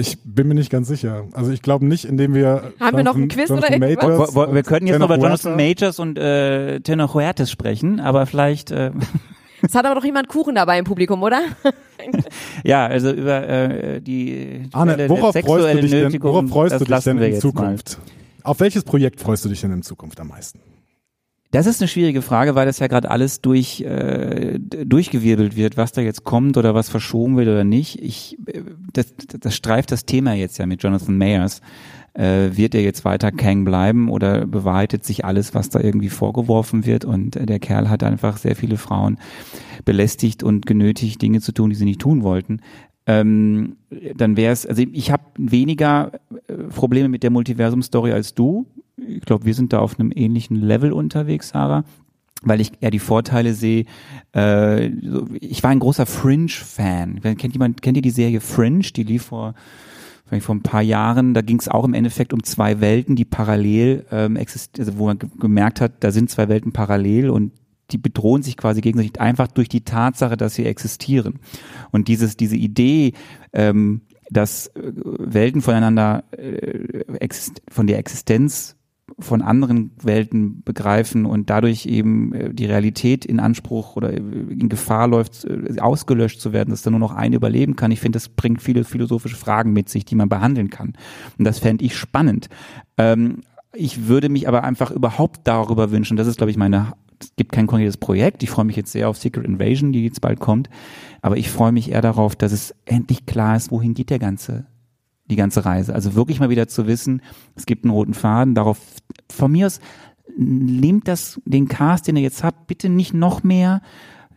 Ich bin mir nicht ganz sicher. Also ich glaube nicht, indem wir. Haben Jonathan, wir noch einen Quiz Jonathan oder irgendwas? Majors, wir könnten jetzt noch über Jonathan Majors und äh, Tenor Huertes sprechen, aber vielleicht. Äh, es hat aber doch jemand Kuchen dabei im Publikum, oder? ja, also über äh, die Arne, worauf freust du dich denn, worauf freust du dich denn in Zukunft? Mal. Auf welches Projekt freust du dich denn in Zukunft am meisten? Das ist eine schwierige Frage, weil das ja gerade alles durch äh, durchgewirbelt wird, was da jetzt kommt oder was verschoben wird oder nicht. Ich, äh, das, das streift das Thema jetzt ja mit Jonathan Mayers. Äh, wird er jetzt weiter Kang bleiben oder bewahrheitet sich alles, was da irgendwie vorgeworfen wird? Und äh, der Kerl hat einfach sehr viele Frauen belästigt und genötigt, Dinge zu tun, die sie nicht tun wollten. Ähm, dann wäre es, also ich habe weniger äh, Probleme mit der Multiversum-Story als du ich glaube, wir sind da auf einem ähnlichen Level unterwegs, Sarah weil ich eher die Vorteile sehe. Äh, ich war ein großer Fringe-Fan. Kennt jemand, kennt ihr die Serie Fringe? Die lief vor vor ein paar Jahren. Da ging es auch im Endeffekt um zwei Welten, die parallel ähm, existieren, also wo man gemerkt hat, da sind zwei Welten parallel und die bedrohen sich quasi gegenseitig einfach durch die Tatsache, dass sie existieren. Und dieses, diese Idee, ähm, dass äh, Welten voneinander äh, von der Existenz von anderen Welten begreifen und dadurch eben äh, die Realität in Anspruch oder in Gefahr läuft, äh, ausgelöscht zu werden, dass da nur noch eine überleben kann. Ich finde, das bringt viele philosophische Fragen mit sich, die man behandeln kann. Und das fände ich spannend. Ähm, ich würde mich aber einfach überhaupt darüber wünschen, das ist, glaube ich, meine, es gibt kein konkretes Projekt. Ich freue mich jetzt sehr auf Secret Invasion, die jetzt bald kommt. Aber ich freue mich eher darauf, dass es endlich klar ist, wohin geht der ganze die ganze Reise. Also wirklich mal wieder zu wissen, es gibt einen roten Faden, darauf von mir aus nehmt das, den Cast, den ihr jetzt habt, bitte nicht noch mehr,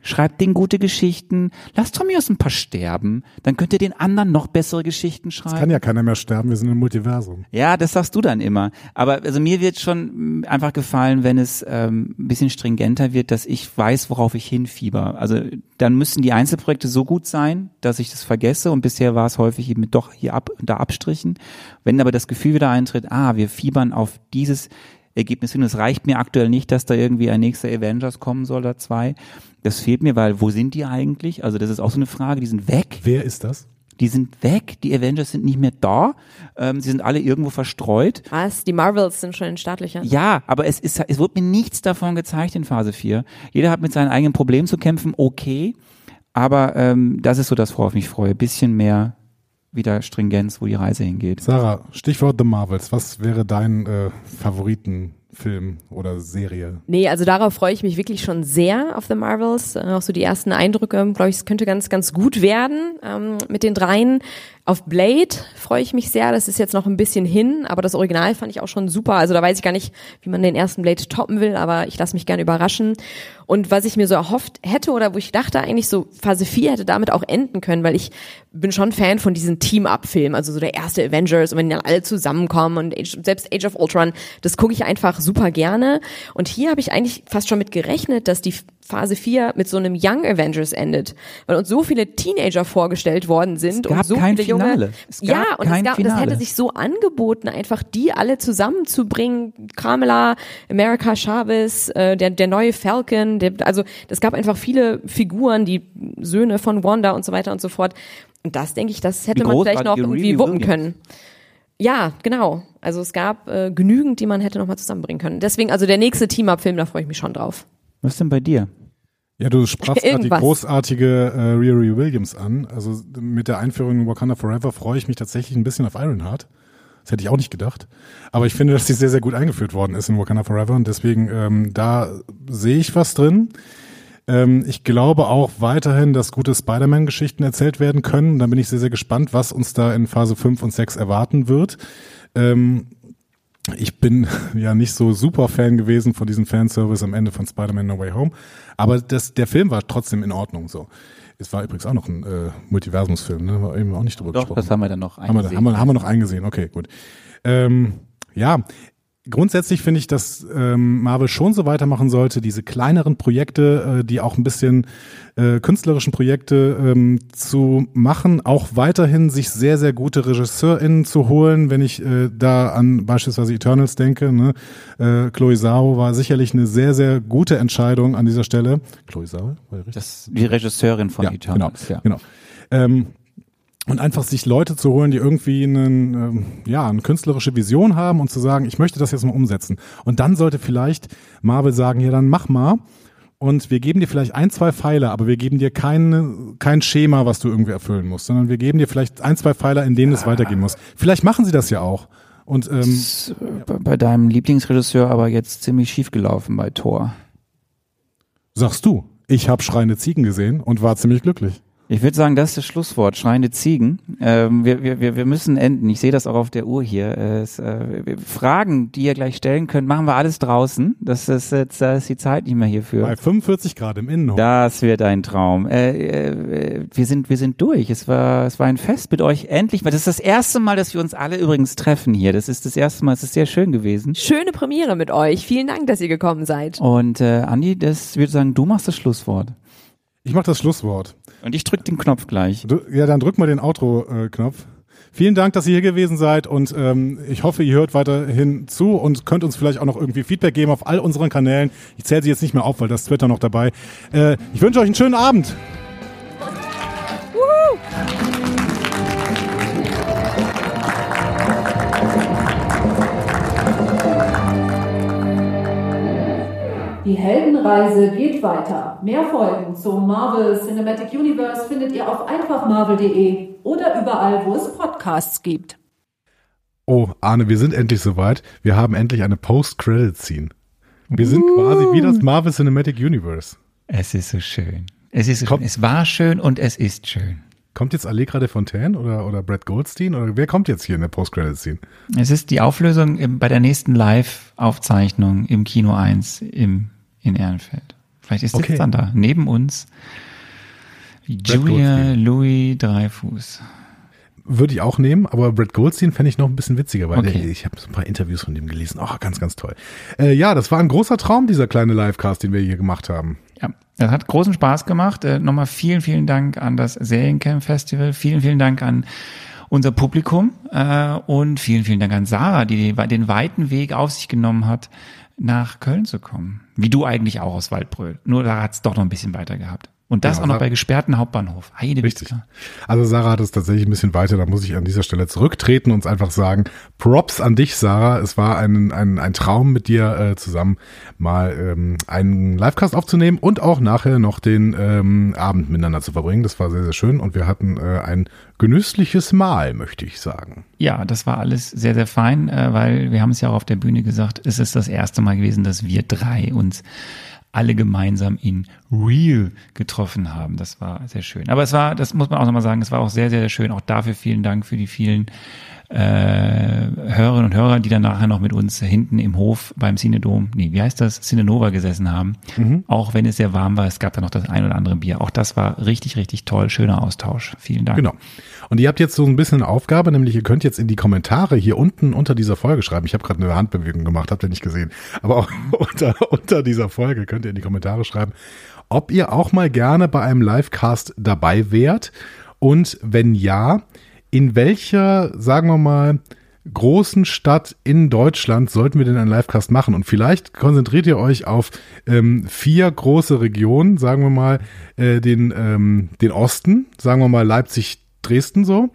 Schreibt denen gute Geschichten. Lasst von mir aus ein paar sterben. Dann könnt ihr den anderen noch bessere Geschichten schreiben. Es kann ja keiner mehr sterben. Wir sind im Multiversum. Ja, das sagst du dann immer. Aber also mir wird schon einfach gefallen, wenn es ähm, ein bisschen stringenter wird, dass ich weiß, worauf ich hinfieber. Also dann müssen die Einzelprojekte so gut sein, dass ich das vergesse. Und bisher war es häufig eben doch hier ab und da Abstrichen. Wenn aber das Gefühl wieder eintritt, ah, wir fiebern auf dieses Ergebnis hin. Es reicht mir aktuell nicht, dass da irgendwie ein nächster Avengers kommen soll oder zwei. Das fehlt mir, weil wo sind die eigentlich? Also das ist auch so eine Frage, die sind weg. Wer ist das? Die sind weg, die Avengers sind nicht mehr da, ähm, sie sind alle irgendwo verstreut. Was? Die Marvels sind schon in Startlöchern? Ja, aber es, ist, es wird mir nichts davon gezeigt in Phase 4. Jeder hat mit seinen eigenen Problemen zu kämpfen, okay, aber ähm, das ist so das, worauf ich mich freue. Bisschen mehr wieder Stringenz, wo die Reise hingeht. Sarah, Stichwort The Marvels. Was wäre dein äh, Favoritenfilm oder Serie? Nee, also darauf freue ich mich wirklich schon sehr auf The Marvels. Äh, auch so die ersten Eindrücke, glaube ich, es könnte ganz, ganz gut werden ähm, mit den dreien. Auf Blade freue ich mich sehr. Das ist jetzt noch ein bisschen hin, aber das Original fand ich auch schon super. Also da weiß ich gar nicht, wie man den ersten Blade toppen will, aber ich lasse mich gerne überraschen. Und was ich mir so erhofft hätte oder wo ich dachte eigentlich so Phase 4 hätte damit auch enden können, weil ich bin schon Fan von diesen Team-Up-Filmen, also so der erste Avengers und wenn dann alle zusammenkommen und Age, selbst Age of Ultron, das gucke ich einfach super gerne. Und hier habe ich eigentlich fast schon mit gerechnet, dass die Phase 4 mit so einem Young Avengers endet, weil uns so viele Teenager vorgestellt worden sind Es gab und so kein viele junge Finale. Es gab ja und es gab das Finale. hätte sich so angeboten einfach die alle zusammenzubringen Kamala America Chavez äh, der der neue Falcon der, also es gab einfach viele Figuren die Söhne von Wanda und so weiter und so fort und das denke ich das hätte man vielleicht noch irgendwie Riri wuppen Williams. können ja, genau. Also es gab äh, genügend, die man hätte nochmal zusammenbringen können. Deswegen, also der nächste Team-Up-Film, da freue ich mich schon drauf. Was ist denn bei dir? Ja, du sprachst gerade die großartige äh, Riri Williams an. Also mit der Einführung in Wakanda Forever freue ich mich tatsächlich ein bisschen auf Ironheart. Das hätte ich auch nicht gedacht. Aber ich finde, dass die sehr, sehr gut eingeführt worden ist in Wakanda Forever und deswegen ähm, da sehe ich was drin. Ähm, ich glaube auch weiterhin, dass gute Spider-Man-Geschichten erzählt werden können. Da bin ich sehr, sehr gespannt, was uns da in Phase 5 und 6 erwarten wird. Ähm, ich bin ja nicht so super Fan gewesen von diesem Fanservice am Ende von Spider-Man No Way Home, aber das, der Film war trotzdem in Ordnung so. Es war übrigens auch noch ein äh, Multiversumsfilm, ne? War eben auch nicht drüber Doch, gesprochen. das haben wir dann noch haben wir, eingesehen. haben, wir, haben wir noch eingesehen, okay, gut. Ähm, ja, grundsätzlich finde ich, dass ähm, Marvel schon so weitermachen sollte, diese kleineren Projekte, äh, die auch ein bisschen äh, künstlerischen Projekte ähm, zu machen, auch weiterhin sich sehr, sehr gute RegisseurInnen zu holen, wenn ich äh, da an beispielsweise Eternals denke. Ne? Äh, Chloe Zhao war sicherlich eine sehr, sehr gute Entscheidung an dieser Stelle. Chloe Zhao? War richtig? Das, die Regisseurin von ja, Eternals, genau, ja. genau. Ähm, und einfach sich Leute zu holen, die irgendwie einen, ähm, ja, eine künstlerische Vision haben und zu sagen, ich möchte das jetzt mal umsetzen. Und dann sollte vielleicht Marvel sagen, ja, dann mach mal. Und wir geben dir vielleicht ein, zwei Pfeiler, aber wir geben dir keine, kein Schema, was du irgendwie erfüllen musst, sondern wir geben dir vielleicht ein, zwei Pfeiler, in denen es weitergehen muss. Vielleicht machen sie das ja auch. Und ähm, Ist bei- bei deinem Lieblingsregisseur aber jetzt ziemlich schief gelaufen bei Thor. sagst du, ich habe schreiende Ziegen gesehen und war ziemlich glücklich. Ich würde sagen, das ist das Schlusswort. Schreiende Ziegen. Ähm, wir, wir, wir wir müssen enden. Ich sehe das auch auf der Uhr hier. Es, äh, Fragen, die ihr gleich stellen könnt, machen wir alles draußen. Das ist jetzt, da ist die Zeit nicht mehr hierfür. Bei 45 Grad im Innenhof. Das wird ein Traum. Äh, äh, wir sind, wir sind durch. Es war, es war ein Fest mit euch endlich. Weil das ist das erste Mal, dass wir uns alle übrigens treffen hier. Das ist das erste Mal. Es ist sehr schön gewesen. Schöne Premiere mit euch. Vielen Dank, dass ihr gekommen seid. Und äh, Andi, das würde sagen, du machst das Schlusswort. Ich mache das Schlusswort. Und ich drück den Knopf gleich. Du, ja, dann drück mal den Outro-Knopf. Vielen Dank, dass ihr hier gewesen seid und ähm, ich hoffe, ihr hört weiterhin zu und könnt uns vielleicht auch noch irgendwie Feedback geben auf all unseren Kanälen. Ich zähle sie jetzt nicht mehr auf, weil das ist Twitter noch dabei. Äh, ich wünsche euch einen schönen Abend. Die Heldenreise geht weiter. Mehr Folgen zum Marvel Cinematic Universe findet ihr auf einfachmarvel.de oder überall, wo es Podcasts gibt. Oh, Arne, wir sind endlich soweit. Wir haben endlich eine Post-Credit-Scene. Wir sind quasi wie das Marvel Cinematic Universe. Es ist so schön. Es ist so schön. Es war schön und es ist schön. Kommt jetzt Allegra de Fontaine oder, oder Brad Goldstein oder wer kommt jetzt hier in der Post-Credit-Scene? Es ist die Auflösung im, bei der nächsten Live-Aufzeichnung im Kino 1 im, in Ehrenfeld. Vielleicht ist Okay. jetzt dann da, neben uns, Julia Goldstein. Louis Dreifuß. Würde ich auch nehmen, aber Brad Goldstein fände ich noch ein bisschen witziger, weil Okay. der, ich habe so ein paar Interviews von dem gelesen. Oh, ganz, ganz toll. Äh, ja, das war ein großer Traum, dieser kleine Livecast, den wir hier gemacht haben. Ja, das hat großen Spaß gemacht. Äh, nochmal vielen, vielen Dank an das Seriencamp Festival. Vielen, vielen Dank an unser Publikum äh, und vielen, vielen Dank an Sarah, die den, den weiten Weg auf sich genommen hat, nach Köln zu kommen. Wie du eigentlich auch aus Waldbröl. Nur da hat's doch noch ein bisschen weiter gehabt. Und das Ja, auch noch bei gesperrten Hauptbahnhof. Heide Richtig. Witzka. Also Sarah hat es tatsächlich ein bisschen weiter, da muss ich an dieser Stelle zurücktreten und einfach sagen, Props an dich, Sarah. Es war ein, ein, ein Traum mit dir äh, zusammen mal ähm, einen Livecast aufzunehmen und auch nachher noch den ähm, Abend miteinander zu verbringen. Das war sehr, sehr schön und wir hatten äh, ein genüssliches Mahl, möchte ich sagen. Ja, das war alles sehr, sehr fein, äh, weil wir haben es ja auch auf der Bühne gesagt, es ist das erste Mal gewesen, dass wir drei uns alle gemeinsam in Real getroffen haben. Das war sehr schön. Aber es war, das muss man auch nochmal sagen, es war auch sehr, sehr schön. Auch dafür vielen Dank für die vielen äh, Hörerinnen und Hörer, die dann nachher noch mit uns hinten im Hof beim Cinedom, nee, wie heißt das, Cinenova gesessen haben. Mhm. Auch wenn es sehr warm war, es gab da noch das ein oder andere Bier. Auch das war richtig, richtig toll, schöner Austausch. Vielen Dank. Genau. Und ihr habt jetzt so ein bisschen eine Aufgabe, nämlich ihr könnt jetzt in die Kommentare hier unten unter dieser Folge schreiben. Ich habe gerade eine Handbewegung gemacht, habt ihr nicht gesehen. Aber auch unter, unter dieser Folge könnt ihr in die Kommentare schreiben, ob ihr auch mal gerne bei einem Livecast dabei wärt. Und wenn ja, in welcher, sagen wir mal, großen Stadt in Deutschland sollten wir denn einen Livecast machen? Und vielleicht konzentriert ihr euch auf ähm, vier große Regionen, sagen wir mal, äh, den, ähm, den Osten, sagen wir mal Leipzig, Dresden so,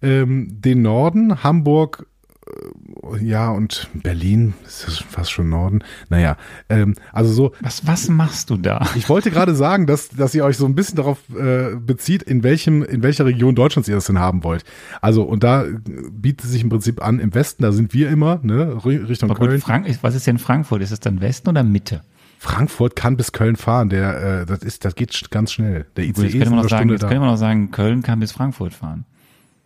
ähm, den Norden, Hamburg, äh, ja, und Berlin, ist das fast schon Norden. Naja, ähm, also so, Was, was machst du da? ich wollte gerade sagen, dass, dass ihr euch so ein bisschen darauf äh, bezieht, in welchem, in welcher Region Deutschlands ihr das denn haben wollt. Also, und da bietet es sich im Prinzip an, im Westen, da sind wir immer, ne, Ri- Richtung Aber gut, Köln. Frank, was ist denn Frankfurt? Ist es dann Westen oder Mitte? Frankfurt kann bis Köln fahren, der, äh, das ist, das geht ganz schnell. Der Gut, ICE jetzt ist könnte man noch sagen, jetzt da. könnte man noch sagen, Köln kann bis Frankfurt fahren.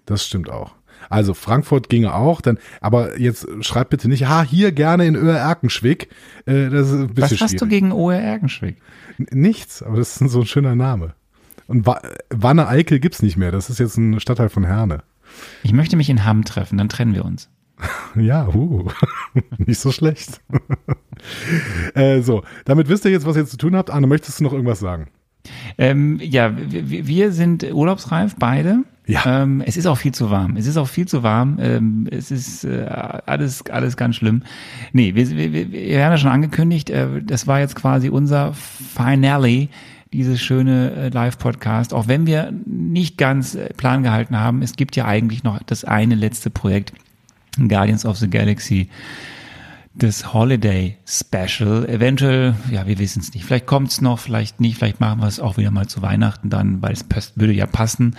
Das stimmt auch. Also Frankfurt ginge auch, dann, aber jetzt schreibt bitte nicht, ha, hier gerne in Öhr-Erkenschwick. Äh, das ist ein bisschen Was hast schwierig. du gegen OR Erkenschwick? Nichts, aber das ist so ein schöner Name. Und Wa Wanne Eickel gibt's nicht mehr. Das ist jetzt ein Stadtteil von Herne. Ich möchte mich in Hamm treffen, dann trennen wir uns. Ja, uh, nicht so schlecht. äh, so, damit wisst ihr jetzt, was ihr zu tun habt. Anne, möchtest du noch irgendwas sagen? Ähm, ja, wir, sind urlaubsreif, beide. Ja. Ähm, es ist auch viel zu warm. Es ist auch viel zu warm. Ähm, es ist äh, alles, alles ganz schlimm. Nee, wir, wir, wir, wir haben ja schon angekündigt, äh, das war jetzt quasi unser Finale, dieses schöne äh, Live-Podcast. Auch wenn wir nicht ganz äh, Plan gehalten haben, es gibt ja eigentlich noch das eine letzte Projekt, Guardians of the Galaxy das Holiday Special. Eventuell, ja, wir wissen es nicht. Vielleicht kommt's noch, vielleicht nicht. Vielleicht machen wir es auch wieder mal zu Weihnachten dann, weil es würde ja passen.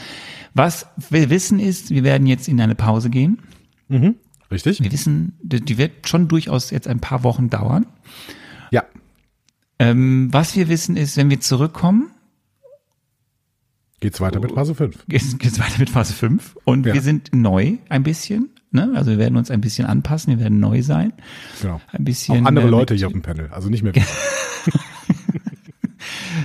Was wir wissen ist, wir werden jetzt in eine Pause gehen. Richtig? Wir wissen, die die wird schon durchaus jetzt ein paar Wochen dauern. Ja. Ähm, was wir wissen ist, wenn wir zurückkommen, Geht's weiter mit Phase 5. geht's geht's weiter mit Phase 5 und Ja. wir sind neu ein bisschen. Ne? Also wir werden uns ein bisschen anpassen, wir werden neu sein. Genau. Ein bisschen Auch andere äh, Leute hier auf dem Panel, also nicht mehr.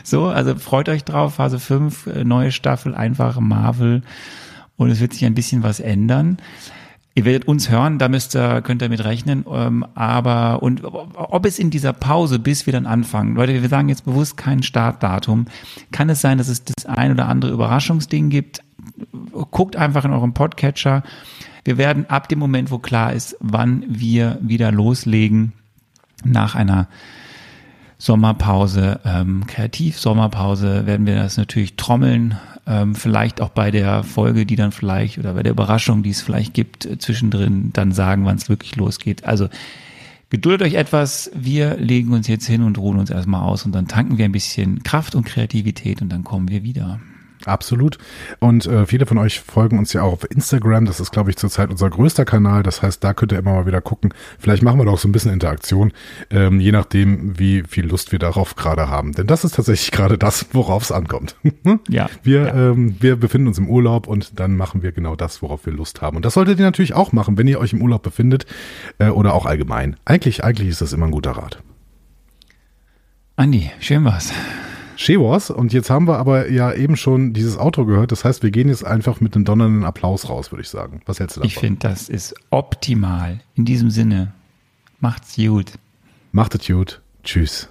So, also freut euch drauf, Phase 5, äh, neue Staffel, einfach Marvel und es wird sich ein bisschen was ändern. Ihr werdet uns hören, da müsst ihr, könnt ihr mit rechnen, ähm, aber und ob es in dieser Pause, bis wir dann anfangen, Leute, wir sagen jetzt bewusst kein Startdatum, kann es sein, dass es das ein oder andere Überraschungsding gibt. Guckt einfach in eurem Podcatcher. Wir werden ab dem Moment, wo klar ist, wann wir wieder loslegen, nach einer Sommerpause, ähm, Kreativ-Sommerpause werden wir das natürlich trommeln. Ähm, vielleicht auch bei der Folge, die dann vielleicht oder bei der Überraschung, die es vielleicht gibt, äh, zwischendrin dann sagen, wann es wirklich losgeht. Also geduldet euch etwas. Wir legen uns jetzt hin und ruhen uns erstmal aus und dann tanken wir ein bisschen Kraft und Kreativität und dann kommen wir wieder. Absolut. Und äh, viele von euch folgen uns ja auch auf Instagram. Das ist, glaube ich, zurzeit unser größter Kanal. Das heißt, da könnt ihr immer mal wieder gucken. Vielleicht machen wir da auch so ein bisschen Interaktion, ähm, je nachdem, wie viel Lust wir darauf gerade haben. Denn das ist tatsächlich gerade das, worauf es ankommt. Ja. Wir, Ja. ähm, wir befinden uns im Urlaub und dann machen wir genau das, worauf wir Lust haben. Und das solltet ihr natürlich auch machen, wenn ihr euch im Urlaub befindet äh, oder auch allgemein. Eigentlich, eigentlich ist das immer ein guter Rat. Andi, schön war's. Shewars und jetzt haben wir aber ja eben schon dieses Outro gehört. Das heißt, wir gehen jetzt einfach mit einem donnernden Applaus raus, würde ich sagen. Was hältst du davon? Ich finde, das ist optimal. In diesem Sinne, macht's gut. Macht es gut. Tschüss.